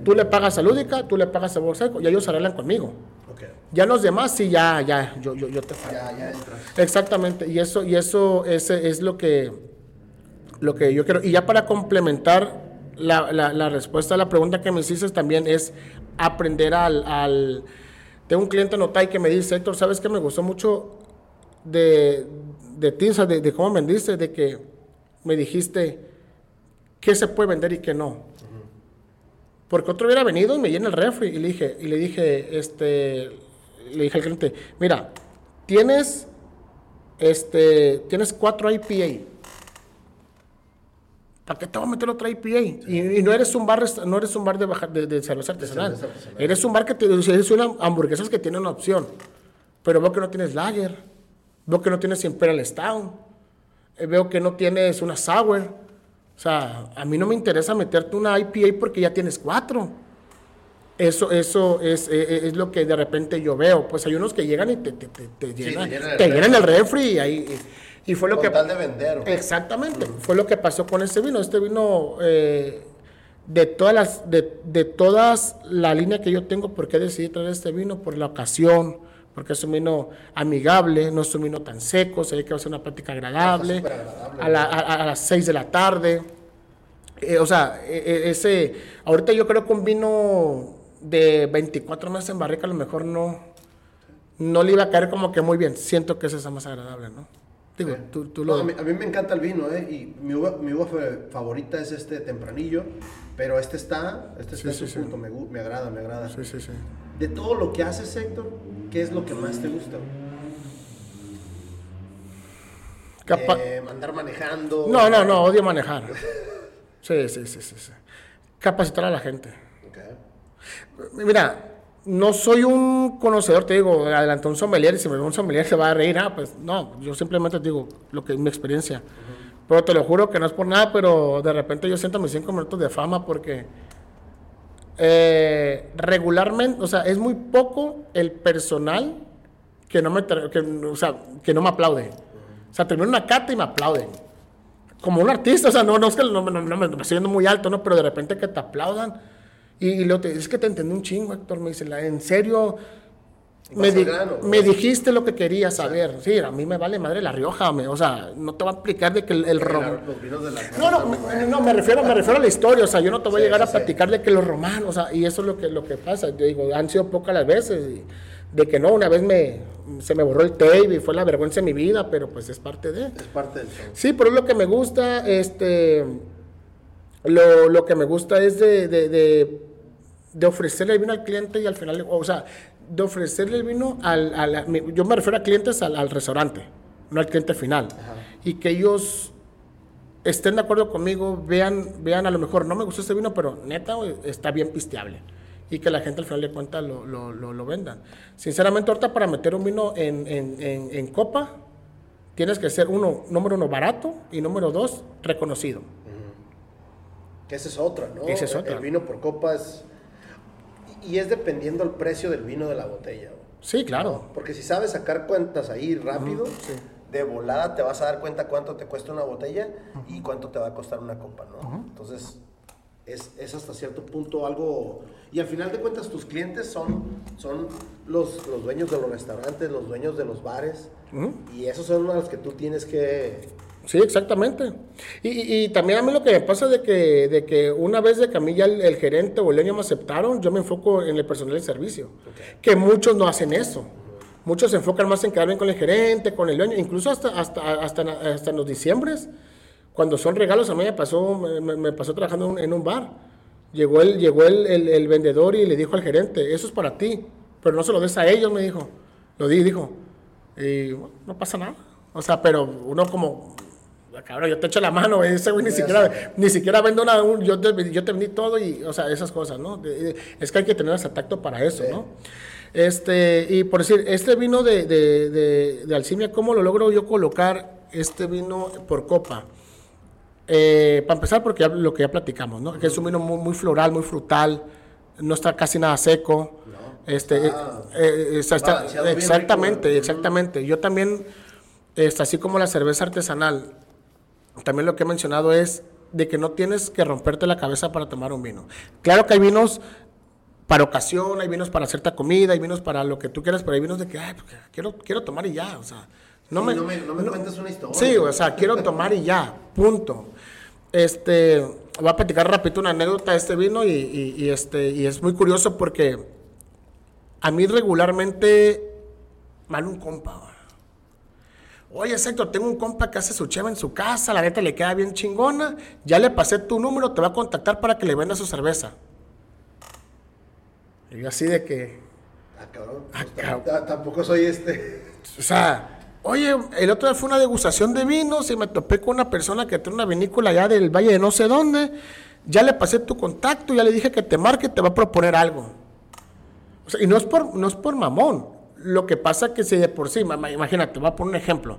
Tú le pagas a Lúdica, tú le pagas a Border Psycho y ellos arreglan conmigo. Ok. Ya los demás, sí, ya, ya, yo, yo, yo te pago. Ya, ya entras. Exactamente, y eso, y eso ese es lo que, lo que yo quiero. Y ya para complementar la, la- la respuesta a la pregunta que me hiciste también es aprender al... al tengo un cliente en Otay que me dice, Héctor, ¿sabes qué me gustó mucho de, de ti, o sea, de, de cómo vendiste? De que me dijiste qué se puede vender y qué no. Porque otro hubiera venido y me llena el refri y le dije, y le dije, este, le dije al cliente, mira, tienes, este, tienes cuatro IPA. ¿Para qué te voy a meter otra IPA? Y, y no eres un bar, no eres un bar de, baja- de, de cerveza artesanal. artesanal. Eres un bar que te, eres una hamburguesas que tiene una opción. Pero veo que no tienes lager. Veo que no tienes Imperial Stout. eh, Veo que no tienes una sour. O sea, a mí no me interesa meterte una IPA porque ya tienes cuatro. Eso, eso es, eh, eh, es lo que de repente yo veo. Pues hay unos que llegan y te, te, te, te llenan, llenan el llenan el refri y ahí. Y fue lo Con que. tal de vender. Exactamente, fue lo que pasó con este vino. Este vino, eh, de todas las, de, de todas la línea que yo tengo, ¿por qué decidí traer este vino? Por la ocasión, porque es un vino amigable, no es un vino tan seco, se ve que va a ser una práctica agradable, agradable, a, la- a- a las 6 de la tarde. Eh, o sea, eh, ese, ahorita yo creo que un vino de 24 meses en barrica a lo mejor no, no le iba a caer como que muy bien. Siento que es más agradable, ¿no? Digo, Sí. tú, tú No, lo... a, mí, a mí me encanta el vino, ¿eh? Y mi uva, mi uva fa- favorita es este tempranillo, pero este está, este está Sí, en sí, su punto, me, me agrada, me agrada. Sí, sí, sí. De todo lo que haces, Héctor, ¿qué es lo que más te gusta? Capa- Eh, andar manejando. No, no, no, odio manejar. <laughs> Sí, sí, sí, sí, sí. Capacitar a la gente. Ok. Mira, no soy un conocedor, te digo, adelante un sommelier y si me ve un sommelier se va a reír. Ah, pues no, yo simplemente te digo lo que es mi experiencia. Pero te lo juro que no es por nada, pero de repente yo siento mis cinco minutos de fama porque eh, regularmente, o sea, es muy poco el personal que no me, que, no me aplaude. O sea, termino una cata y me aplauden. Como un artista, o sea, no, no es que no, me estoy yendo muy alto, ¿no? Pero de repente que te aplaudan. Y, y lo te, es que te entendí un chingo, Héctor. Me dice, "La- en serio, me, di- grano, dijiste lo que quería saber. Sí, a mí me vale madre la Rioja, me- o sea, no te va a explicar de que el, el rom- no, no, me, no, me refiero, me refiero a la historia, o sea, yo no te voy Sí, a llegar a sí. platicar de que los romanos, o sea, y eso es lo que, lo que pasa, yo digo, han sido pocas las veces, y de que no, una vez me, se me borró el tape y fue la vergüenza de mi vida, pero pues es parte de. Es parte del show. Sí, pero es lo que me gusta, este, lo, lo que me gusta es de, de, de, de ofrecerle vino al cliente y al final, o sea, de ofrecerle el vino al, al- mi- yo me refiero a clientes al, al restaurante, no al cliente final, y que ellos estén de acuerdo conmigo, vean, vean a lo mejor, no me gustó este vino, pero neta, está bien pisteable. Y que la gente al final de cuentas lo, lo, lo, lo vendan. Sinceramente, ahorita para meter un vino en, en, en, en copa, tienes que ser uno, número uno, barato y número dos, reconocido. Que esa es otra, ¿no? Esa es El- otra. El vino por copas. Y es dependiendo el precio del vino de la botella. Sí, claro. Porque si sabes sacar cuentas ahí rápido, sí. de volada te vas a dar cuenta cuánto te cuesta una botella y cuánto te va a costar una copa, ¿no? Entonces, es, es hasta cierto punto algo... Y al final de cuentas, tus clientes son, son los, los dueños de los restaurantes, los dueños de los bares. Y esos son los que tú tienes que... Sí, exactamente. Y, y- y también a mí lo que me pasa de que, de que una vez de que a mí ya el, el gerente o el dueño me aceptaron, yo me enfoco en el personal de servicio. Que muchos no hacen eso. Muchos se enfocan más en quedar bien con el gerente, con el dueño, incluso hasta, hasta, hasta, hasta en los diciembres, cuando son regalos, a mí me pasó, me, pasó trabajando en un- bar. Llegó, el, llegó el, el- el vendedor y le dijo al gerente, eso es para ti, pero no se lo des a ellos, me dijo. Lo di, dijo. Y bueno, no pasa nada. O sea, pero uno como, "Ah, cabrón, yo te echo la mano, ese güey ni siquiera, ni siquiera vendo nada, yo te, yo te vendí todo y, o sea, esas cosas, ¿no? Es que hay que tener hasta tacto para eso, ¿no? Este, y por decir, este vino de, de, de, de Alcimia, ¿cómo lo logro yo colocar este vino por copa? Eh, para empezar, porque ya- lo que ya platicamos, ¿no? Que es un vino muy, muy floral, muy frutal, no está casi nada seco. Este, Está eh, eh, está- está- balanceado, bien exactamente, rico. exactamente. Yo también, este, así como la cerveza artesanal, también lo que he mencionado es de que no tienes que romperte la cabeza para tomar un vino. Claro que hay vinos para ocasión, hay vinos para cierta comida, hay vinos para lo que tú quieras, pero hay vinos de que, ay, pues, quiero, quiero tomar y ya, o sea, no Sí, me, no me, no me cuentes una historia. Sí, o sea, quiero tomar y ya, punto. Este, voy a platicar rápido una anécdota de este vino y, y- y este, y es muy curioso porque a mí regularmente mal un compa. Oye, Héctor, tengo un compa que hace su cheva en su casa, la neta le queda bien chingona, ya le pasé tu número, te va a contactar para que le venda su cerveza. Y yo así de que, Ah, cabrón. Ah, Pues, cabrón. Tampoco soy este. O sea, oye, el otro día fue una degustación de vinos y me topé con una persona que tiene una vinícola allá del valle de no sé dónde. Ya le pasé tu contacto, ya le dije que te marque, te va a proponer algo. O sea, y no es por, no es por mamón. Lo que pasa que si de por sí, ma- ma- imagínate, voy a poner un ejemplo.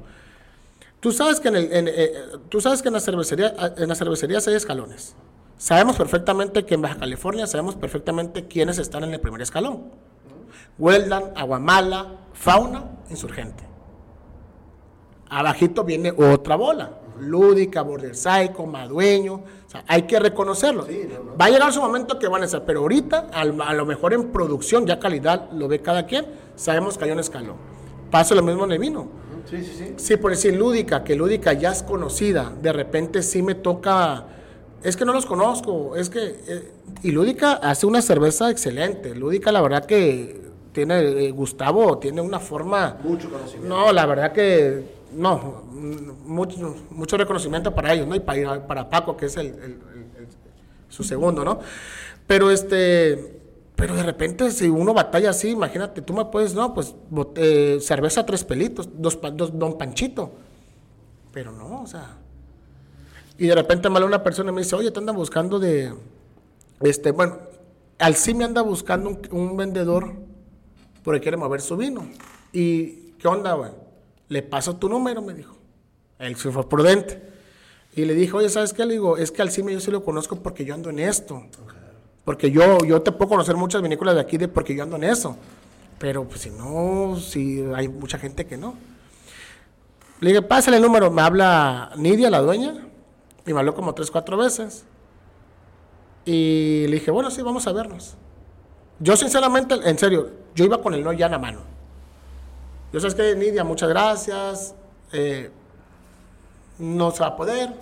Tú sabes que en, el, eh, tú sabes que en la cervecería, en hay escalones. Sabemos perfectamente que en Baja California sabemos perfectamente quiénes están en el primer escalón. Weldan, Aguamala, Fauna, Insurgente. Abajito viene otra bola. Lúdica, Border Psycho, Madueño. O sea, hay que reconocerlo. Va a llegar su momento que van a ser, pero ahorita, a lo mejor en producción, ya calidad lo ve cada quien, sabemos que hay un escalón. Pasa lo mismo en el vino. Sí, sí, sí. Sí, por decir Lúdica, que Lúdica ya es conocida, de repente sí me toca, es que no los conozco, es que, eh, y Lúdica hace una cerveza excelente, Lúdica la verdad que tiene, eh, Gustavo tiene una forma, Mucho conocimiento. no, la verdad que, no, mucho, mucho reconocimiento para ellos, ¿no? Y para, para Paco, que es el, su segundo, ¿no? Pero este, pero de repente si uno batalla así, imagínate, tú me puedes, no, pues eh, cerveza tres pelitos, dos, dos Don Panchito. Pero no, o sea. Y de repente me una persona y me dice, oye, te andan buscando de, este, bueno, al sí me anda buscando un, un vendedor porque quiere mover su vino. ¿Y qué onda, güey? Le paso tu número, me dijo. Él sí fue prudente. Y le dije, oye, ¿sabes qué? Le digo, es que al CIME yo sí lo conozco porque yo ando en esto. Porque yo, yo te puedo conocer muchas vinícolas de aquí de porque yo ando en eso. Pero pues si no, si hay mucha gente que no. Le dije, pásale el número. Me habla Nidia, la dueña. Y me habló como tres, cuatro veces. Y le dije, bueno, sí, vamos a vernos. Yo sinceramente, en serio, yo iba con el no ya en la mano. Yo sabes que Nidia, muchas gracias. eh, no se va a poder.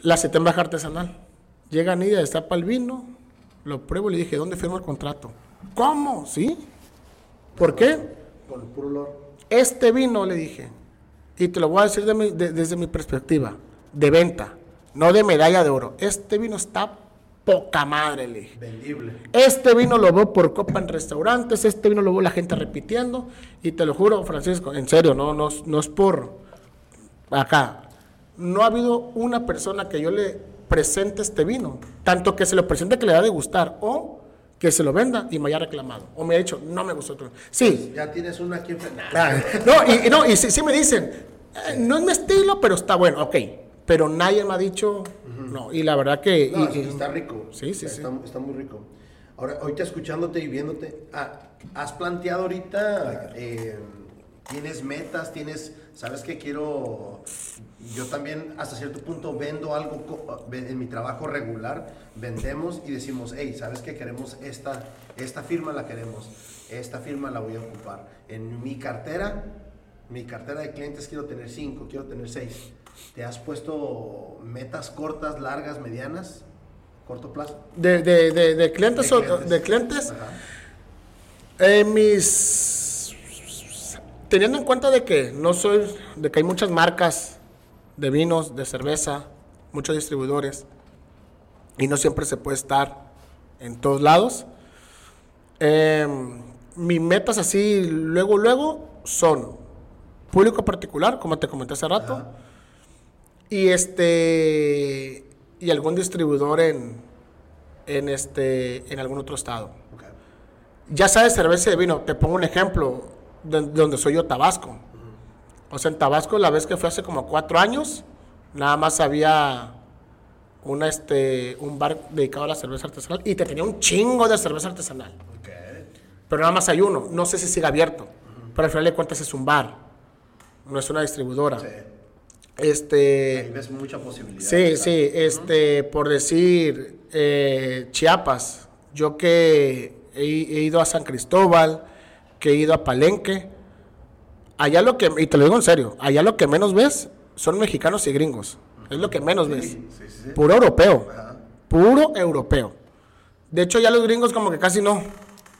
La baja artesanal. Llega Nidia, destapa el vino, lo pruebo y le dije, ¿dónde firmo el contrato? ¿Cómo? ¿Sí? ¿Por qué? Con el puro olor. Este vino, le dije, y te lo voy a decir de mi- de- desde mi perspectiva, de venta, no de medalla de oro. Este vino está poca madre, le dije. Vendible. Este vino lo veo por copa en restaurantes, este vino lo veo la gente repitiendo, y te lo juro, Francisco, en serio, no, no, no es por acá. No ha habido una persona que yo le presente este vino, tanto que se lo presente que le da de gustar, o que se lo venda y me haya reclamado, o me ha dicho, no me gustó. tu-". Sí, Ya tienes una aquí No, y, y no, y sí, sí me dicen, "Eh, no es mi estilo, pero está bueno, ok. Pero nadie me ha dicho, no, y la verdad que... No, y- y- está rico. Sí, sí, está, Está muy rico. Ahora, ahorita escuchándote y viéndote, ah, ¿has planteado ahorita, eh, tienes metas, tienes, sabes que quiero, yo también hasta cierto punto vendo algo en mi trabajo regular, vendemos y decimos, hey, sabes que queremos esta, esta firma la queremos, esta firma la voy a ocupar. En mi cartera, mi cartera de clientes quiero tener cinco, quiero tener seis. ¿Te has puesto metas cortas, largas, medianas? ¿Corto plazo? de, de, de, de clientes, De o- de clientes, eh, mis... Teniendo en cuenta de que no soy, de que hay muchas marcas de vinos, de cerveza, muchos distribuidores, y no siempre se puede estar en todos lados. Eh, mis metas así, luego, luego, son público particular, como te comenté hace rato, Ajá. Y este y algún distribuidor en, en este en algún otro estado. Ok. Ya sabes cerveza y vino, te pongo un ejemplo de, de donde soy yo, Tabasco. O sea, en Tabasco la vez que fue hace como cuatro años, nada más había una, este, un bar dedicado a la cerveza artesanal y te tenía un chingo de cerveza artesanal. Ok. Pero nada más hay uno, no sé si sigue abierto, pero al final de cuentas es un bar, no es una distribuidora. Sí. Este, Ahí ves mucha posibilidad. Sí, ¿verdad? sí, este, por decir, eh, Chiapas, yo que he, he ido a San Cristóbal, que he ido a Palenque, allá lo que, y te lo digo en serio, allá lo que menos ves son mexicanos y gringos, es lo que menos ves, Sí, sí, sí. puro europeo, Ajá. puro europeo. De hecho, ya los gringos como que casi no,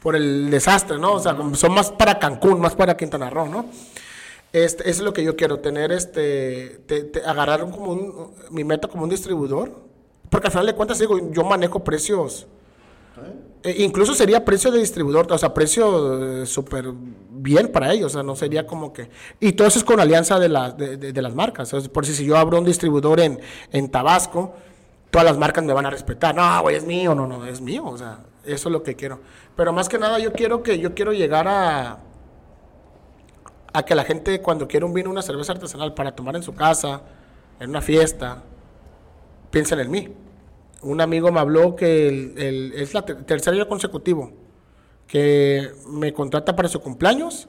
por el desastre, ¿no? O sea, son más para Cancún, más para Quintana Roo, ¿no? Este, eso es lo que yo quiero, tener este, te- te- agarrar como un, mi meta como un distribuidor, porque al final de cuentas digo, yo manejo precios, eh, incluso sería precio de distribuidor, o sea, precio eh, súper bien para ellos, o sea, no sería como que, y todo eso es con alianza de, las de, de- de las marcas, o sea, por si si yo abro un distribuidor en, en Tabasco, todas las marcas me van a respetar, no, güey, es mío, no, no, es mío, o sea, eso es lo que quiero, pero más que nada yo quiero que, yo quiero llegar a a que la gente cuando quiere un vino, una cerveza artesanal para tomar en su casa, en una fiesta, piensen en mí. Un amigo me habló que el- el- es la ter- tercer año consecutivo que me contrata para su cumpleaños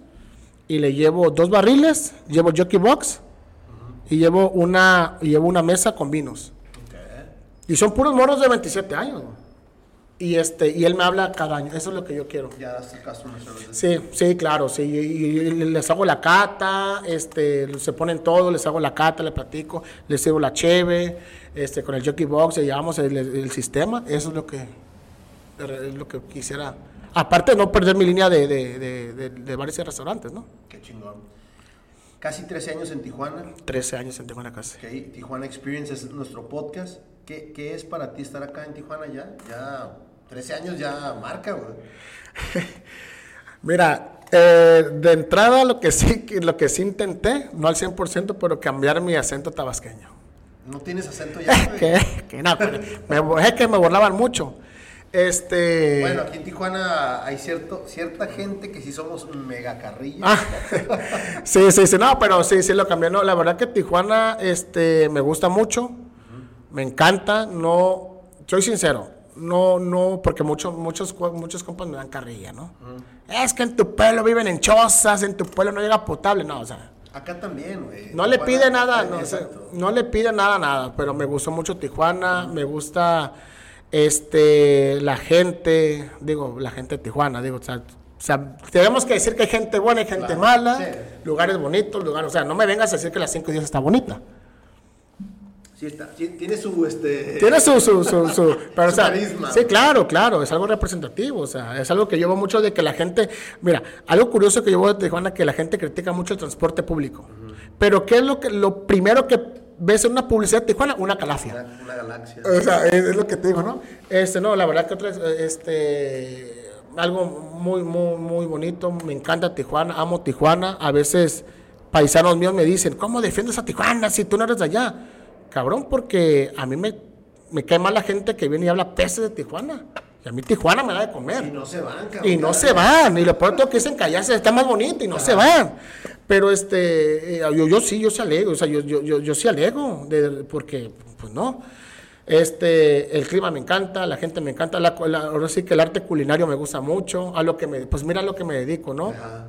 y le llevo dos barriles, llevo jockey box y llevo una y llevo una mesa con vinos. Y son puros morros de 27 años. Y este y él me habla cada año, eso es lo que yo quiero. Ya das el caso. Sí, sí, claro, sí. Y, y les hago la cata, este, se ponen todo, les hago la cata, les platico, les sirvo la cheve, este, con el jockey box, le llevamos el, el sistema. Eso es lo que, es lo que quisiera. Aparte de no perder mi línea de, de, de, de- de bares y restaurantes, ¿no? Qué chingón. Casi 13 años en Tijuana. 13 años en Tijuana casi. Ok, Tijuana Experience es nuestro podcast. ¿Qué, qué es para ti estar acá en Tijuana ya? Ya 13 años ya marca, güey. <laughs> Mira, eh, de entrada lo que sí, lo que sí intenté, no al 100%, pero cambiar mi acento tabasqueño. No tienes acento ya, <laughs> güey. que, que no, me, es que me burlaban mucho. Este. Bueno, aquí en Tijuana hay cierto, cierta gente que sí somos mega carrillas. ah, <laughs> sí, sí, sí, no, pero sí, sí lo cambié. No, la verdad que Tijuana este, me gusta mucho, me encanta. No, soy sincero, no, no, porque muchos, muchos, muchos compas me dan carrilla, ¿no? Es que en tu pueblo viven en chozas, en tu pueblo no llega potable, no, o sea. Acá también, güey. No le pide nada, no, o sea, Exacto. no le pide nada, nada, pero me gustó mucho Tijuana, me gusta este la gente, digo, la gente de Tijuana, digo, o sea, o sea, tenemos que decir que hay gente buena y gente Claro, mala, sí. lugares bonitos, lugares, o sea, no me vengas a decir que las 5 días está bonita. Sí, está, tiene su, este... Tiene su, su, su, su- <laughs> pero, o sea, carisma. Sí, claro, claro, es algo representativo, o sea, es algo que veo mucho de que la gente, mira, algo curioso que veo de Tijuana, que la gente critica mucho el transporte público, pero ¿qué es lo que, lo primero que ves en una publicidad de Tijuana? Una calafia. Una, una galaxia. O sea, es, es lo que te digo, ¿no? Este, no, la verdad que otra, este, algo muy, muy, muy bonito. Me encanta Tijuana, amo Tijuana. A veces paisanos míos me dicen, ¿cómo defiendes a Tijuana si tú no eres de allá? Cabrón, porque a mí me, me cae mal la gente que viene y habla peces de Tijuana. Y a mí Tijuana me da de comer. Y no se van, cabrón. Y no se van, y lo pronto que dicen que allá se está más bonito y no se van. Pero este, eh, yo, yo sí, yo sí alego, o sea, yo, yo, yo, yo sí alego, de- porque, pues no. Este, el clima me encanta, la gente me encanta, la, la- ahora sí que el arte culinario me gusta mucho, a lo que me, pues mira a lo que me dedico, ¿no? Ajá.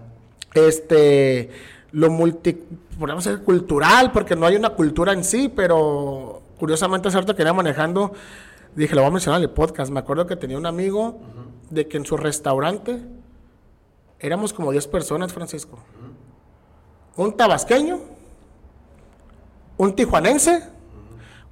este lo multi podemos decir cultural porque no hay una cultura en sí pero curiosamente hace rato que venía manejando dije lo voy a mencionar en el podcast me acuerdo que tenía un amigo de que en su restaurante éramos como 10 personas Francisco. Un tabasqueño un tijuanense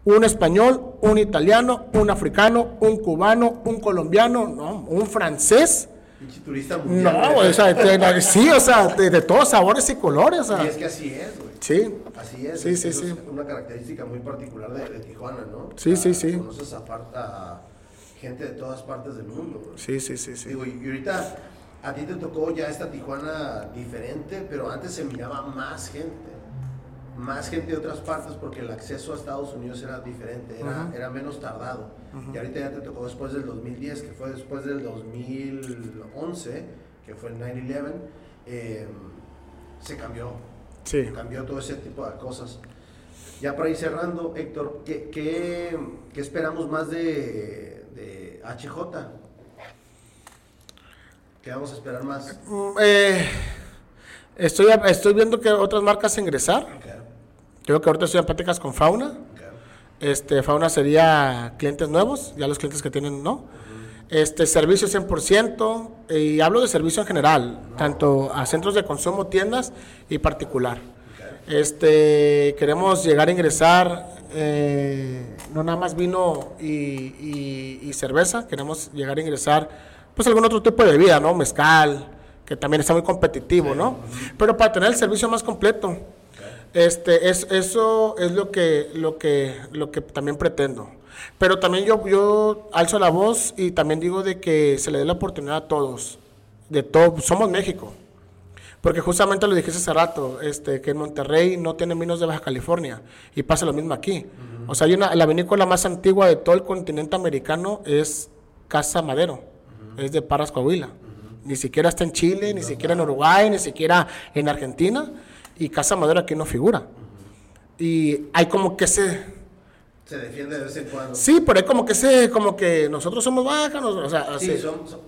un español un italiano un africano un cubano un colombiano no, un francés Pinche turista mundial. no, güey. o sea, de- sí, o sea, de, de todos sabores y colores, o sea. Y es que así es, güey. Sí, Así es. Sí, sí, eso sí. Es una característica muy particular de, de Tijuana, ¿no? Sí, O sí, sí. Conoces a, a gente de todas partes del mundo, güey. sí, sí, sí, sí. Digo, y ahorita a ti te tocó ya esta Tijuana diferente, pero antes se miraba más gente. Más gente de otras partes porque el acceso a Estados Unidos era diferente, era, era menos tardado. Y ahorita ya te tocó después del 2010, que fue después del 2011, que fue el 9-11, eh, se cambió. Sí. Cambió todo ese tipo de cosas. Ya para ir cerrando, Héctor, ¿qué, qué, qué esperamos más de, de HJ? ¿Qué vamos a esperar más? Mm, eh, estoy, estoy viendo que otras marcas ingresar. Creo que ahorita estoy en pláticas con Fauna. Este, Fauna sería clientes nuevos, ya los clientes que tienen, ¿no? Este, servicio 100%, y hablo de servicio en general, tanto a centros de consumo, tiendas y particular. Este, queremos llegar a ingresar, eh, no nada más vino y, y- y cerveza, queremos llegar a ingresar, pues algún otro tipo de bebida, ¿no? Mezcal, que también está muy competitivo, ¿no? Pero para tener el servicio más completo. Este, es, eso es lo que, lo que, lo que también pretendo. Pero también yo, yo alzo la voz y también digo de que se le dé la oportunidad a todos. De todo, somos México. Porque justamente lo dijiste hace rato, este, que en Monterrey no tienen vinos de Baja California. Y pasa lo mismo aquí. O sea, hay una, la vinícola más antigua de todo el continente americano es Casa Madero. Es de Parras, Coahuila. Ni siquiera está en Chile, ni siquiera en Uruguay, ni siquiera en Argentina. Y Casa Madero aquí no figura. Y hay como que ese... Se defiende de vez en cuando. Sí, pero hay como que ese... Como que nosotros somos bajanos. O sea, Sí, así. son- son-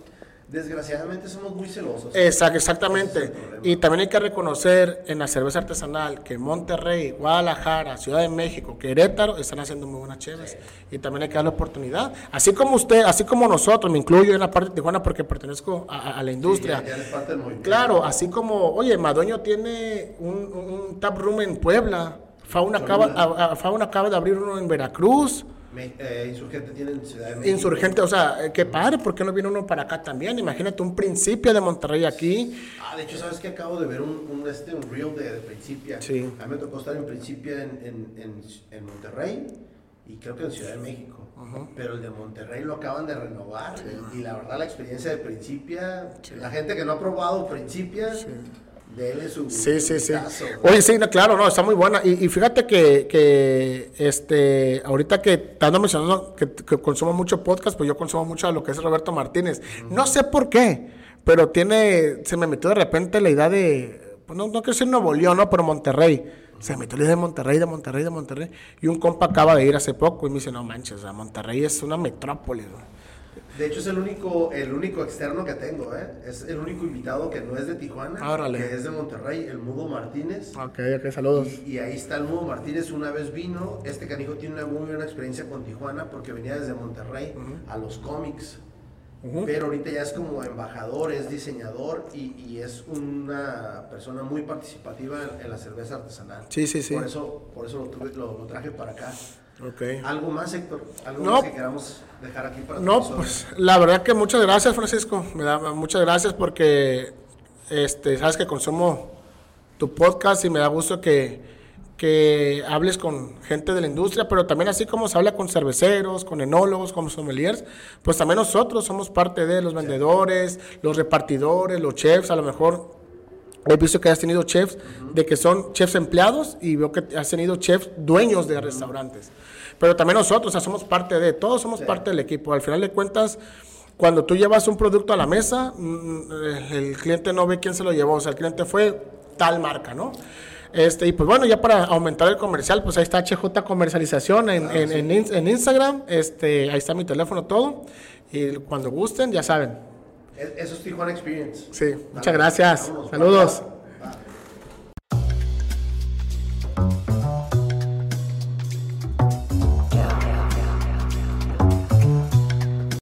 desgraciadamente somos muy celosos. Exact- exactamente. es. Y también hay que reconocer en la cerveza artesanal que Monterrey, Guadalajara, Ciudad de México, Querétaro están haciendo muy buenas cheves. Y también hay que darle oportunidad. Así como usted, así como nosotros, me incluyo en la parte de Tijuana porque pertenezco a, a- a la Sí, industria. ya, ya parte del movimiento. Claro, así como, oye, Madueño tiene un, un tap room en Puebla. Fauna acaba, a- Fauna acaba de abrir uno en Veracruz. Me- eh, Insurgente tiene en Ciudad de México. Insurgente, o sea, eh, qué padre, ¿por qué no viene uno para acá también? Imagínate un principio de Monterrey aquí. Ah, de hecho, ¿sabes que Acabo de ver un, un, este, un reel de, de Principia. Sí. A mí me tocó estar en Principia en, en, en, en Monterrey y creo que en Ciudad de México. Pero el de Monterrey lo acaban de renovar. Y la verdad, la experiencia de Principia, la gente que no ha probado Principia, déle su Sí, sí, sí. Oye, sí, no, claro, no, está muy buena. Y, y fíjate que, que, este, ahorita que estando mencionando que, que consumo mucho podcast, pues yo consumo mucho a lo que es Roberto Martínez. No sé por qué, pero tiene, se me metió de repente la idea de, pues no, no quiero decir Nuevo León, ¿no? Pero Monterrey. Se me metió la idea de Monterrey, de Monterrey, de Monterrey. Y un compa acaba de ir hace poco y me dice, no manches, o sea, Monterrey es una metrópoli, güey. De hecho, es el único, el único externo que tengo, ¿eh? Es el único invitado que no es de Tijuana, que es de Monterrey, el Mudo Martínez. Ok, ok, saludos. Y, y ahí está el Mudo Martínez, una vez vino, este canijo tiene una muy buena experiencia con Tijuana porque venía desde Monterrey a los cómics. Pero ahorita ya es como embajador, es diseñador y, y es una persona muy participativa en, en la cerveza artesanal. Sí, sí, sí. Por eso, por eso lo, tuve- lo- lo traje para acá. Ok. ¿Algo más, Héctor? ¿Algo No. más que queramos dejar aquí para No, pues la verdad que muchas gracias, Francisco. Me da muchas gracias porque este, sabes que consumo tu podcast y me da gusto que, que hables con gente de la industria, pero también así como se habla con cerveceros, con enólogos, con sommeliers, pues también nosotros somos parte de los vendedores, los repartidores, los chefs, a lo mejor he visto que has tenido chefs de que son chefs empleados y veo que has tenido chefs dueños de restaurantes. Pero también nosotros, o sea, somos parte de, todos somos parte del equipo. Al final de cuentas, cuando tú llevas un producto a la mesa, mm, el, el cliente no ve quién se lo llevó, o sea, el cliente fue tal marca, ¿no? Este, y pues bueno, ya para aumentar el comercial, pues ahí está HJ Comercialización en, en, en ins- en Instagram, este, ahí está mi teléfono, todo. Y cuando gusten, ya saben. E- Eso es Tijuana Experience. Sí, muchas gracias. vámonos. Saludos.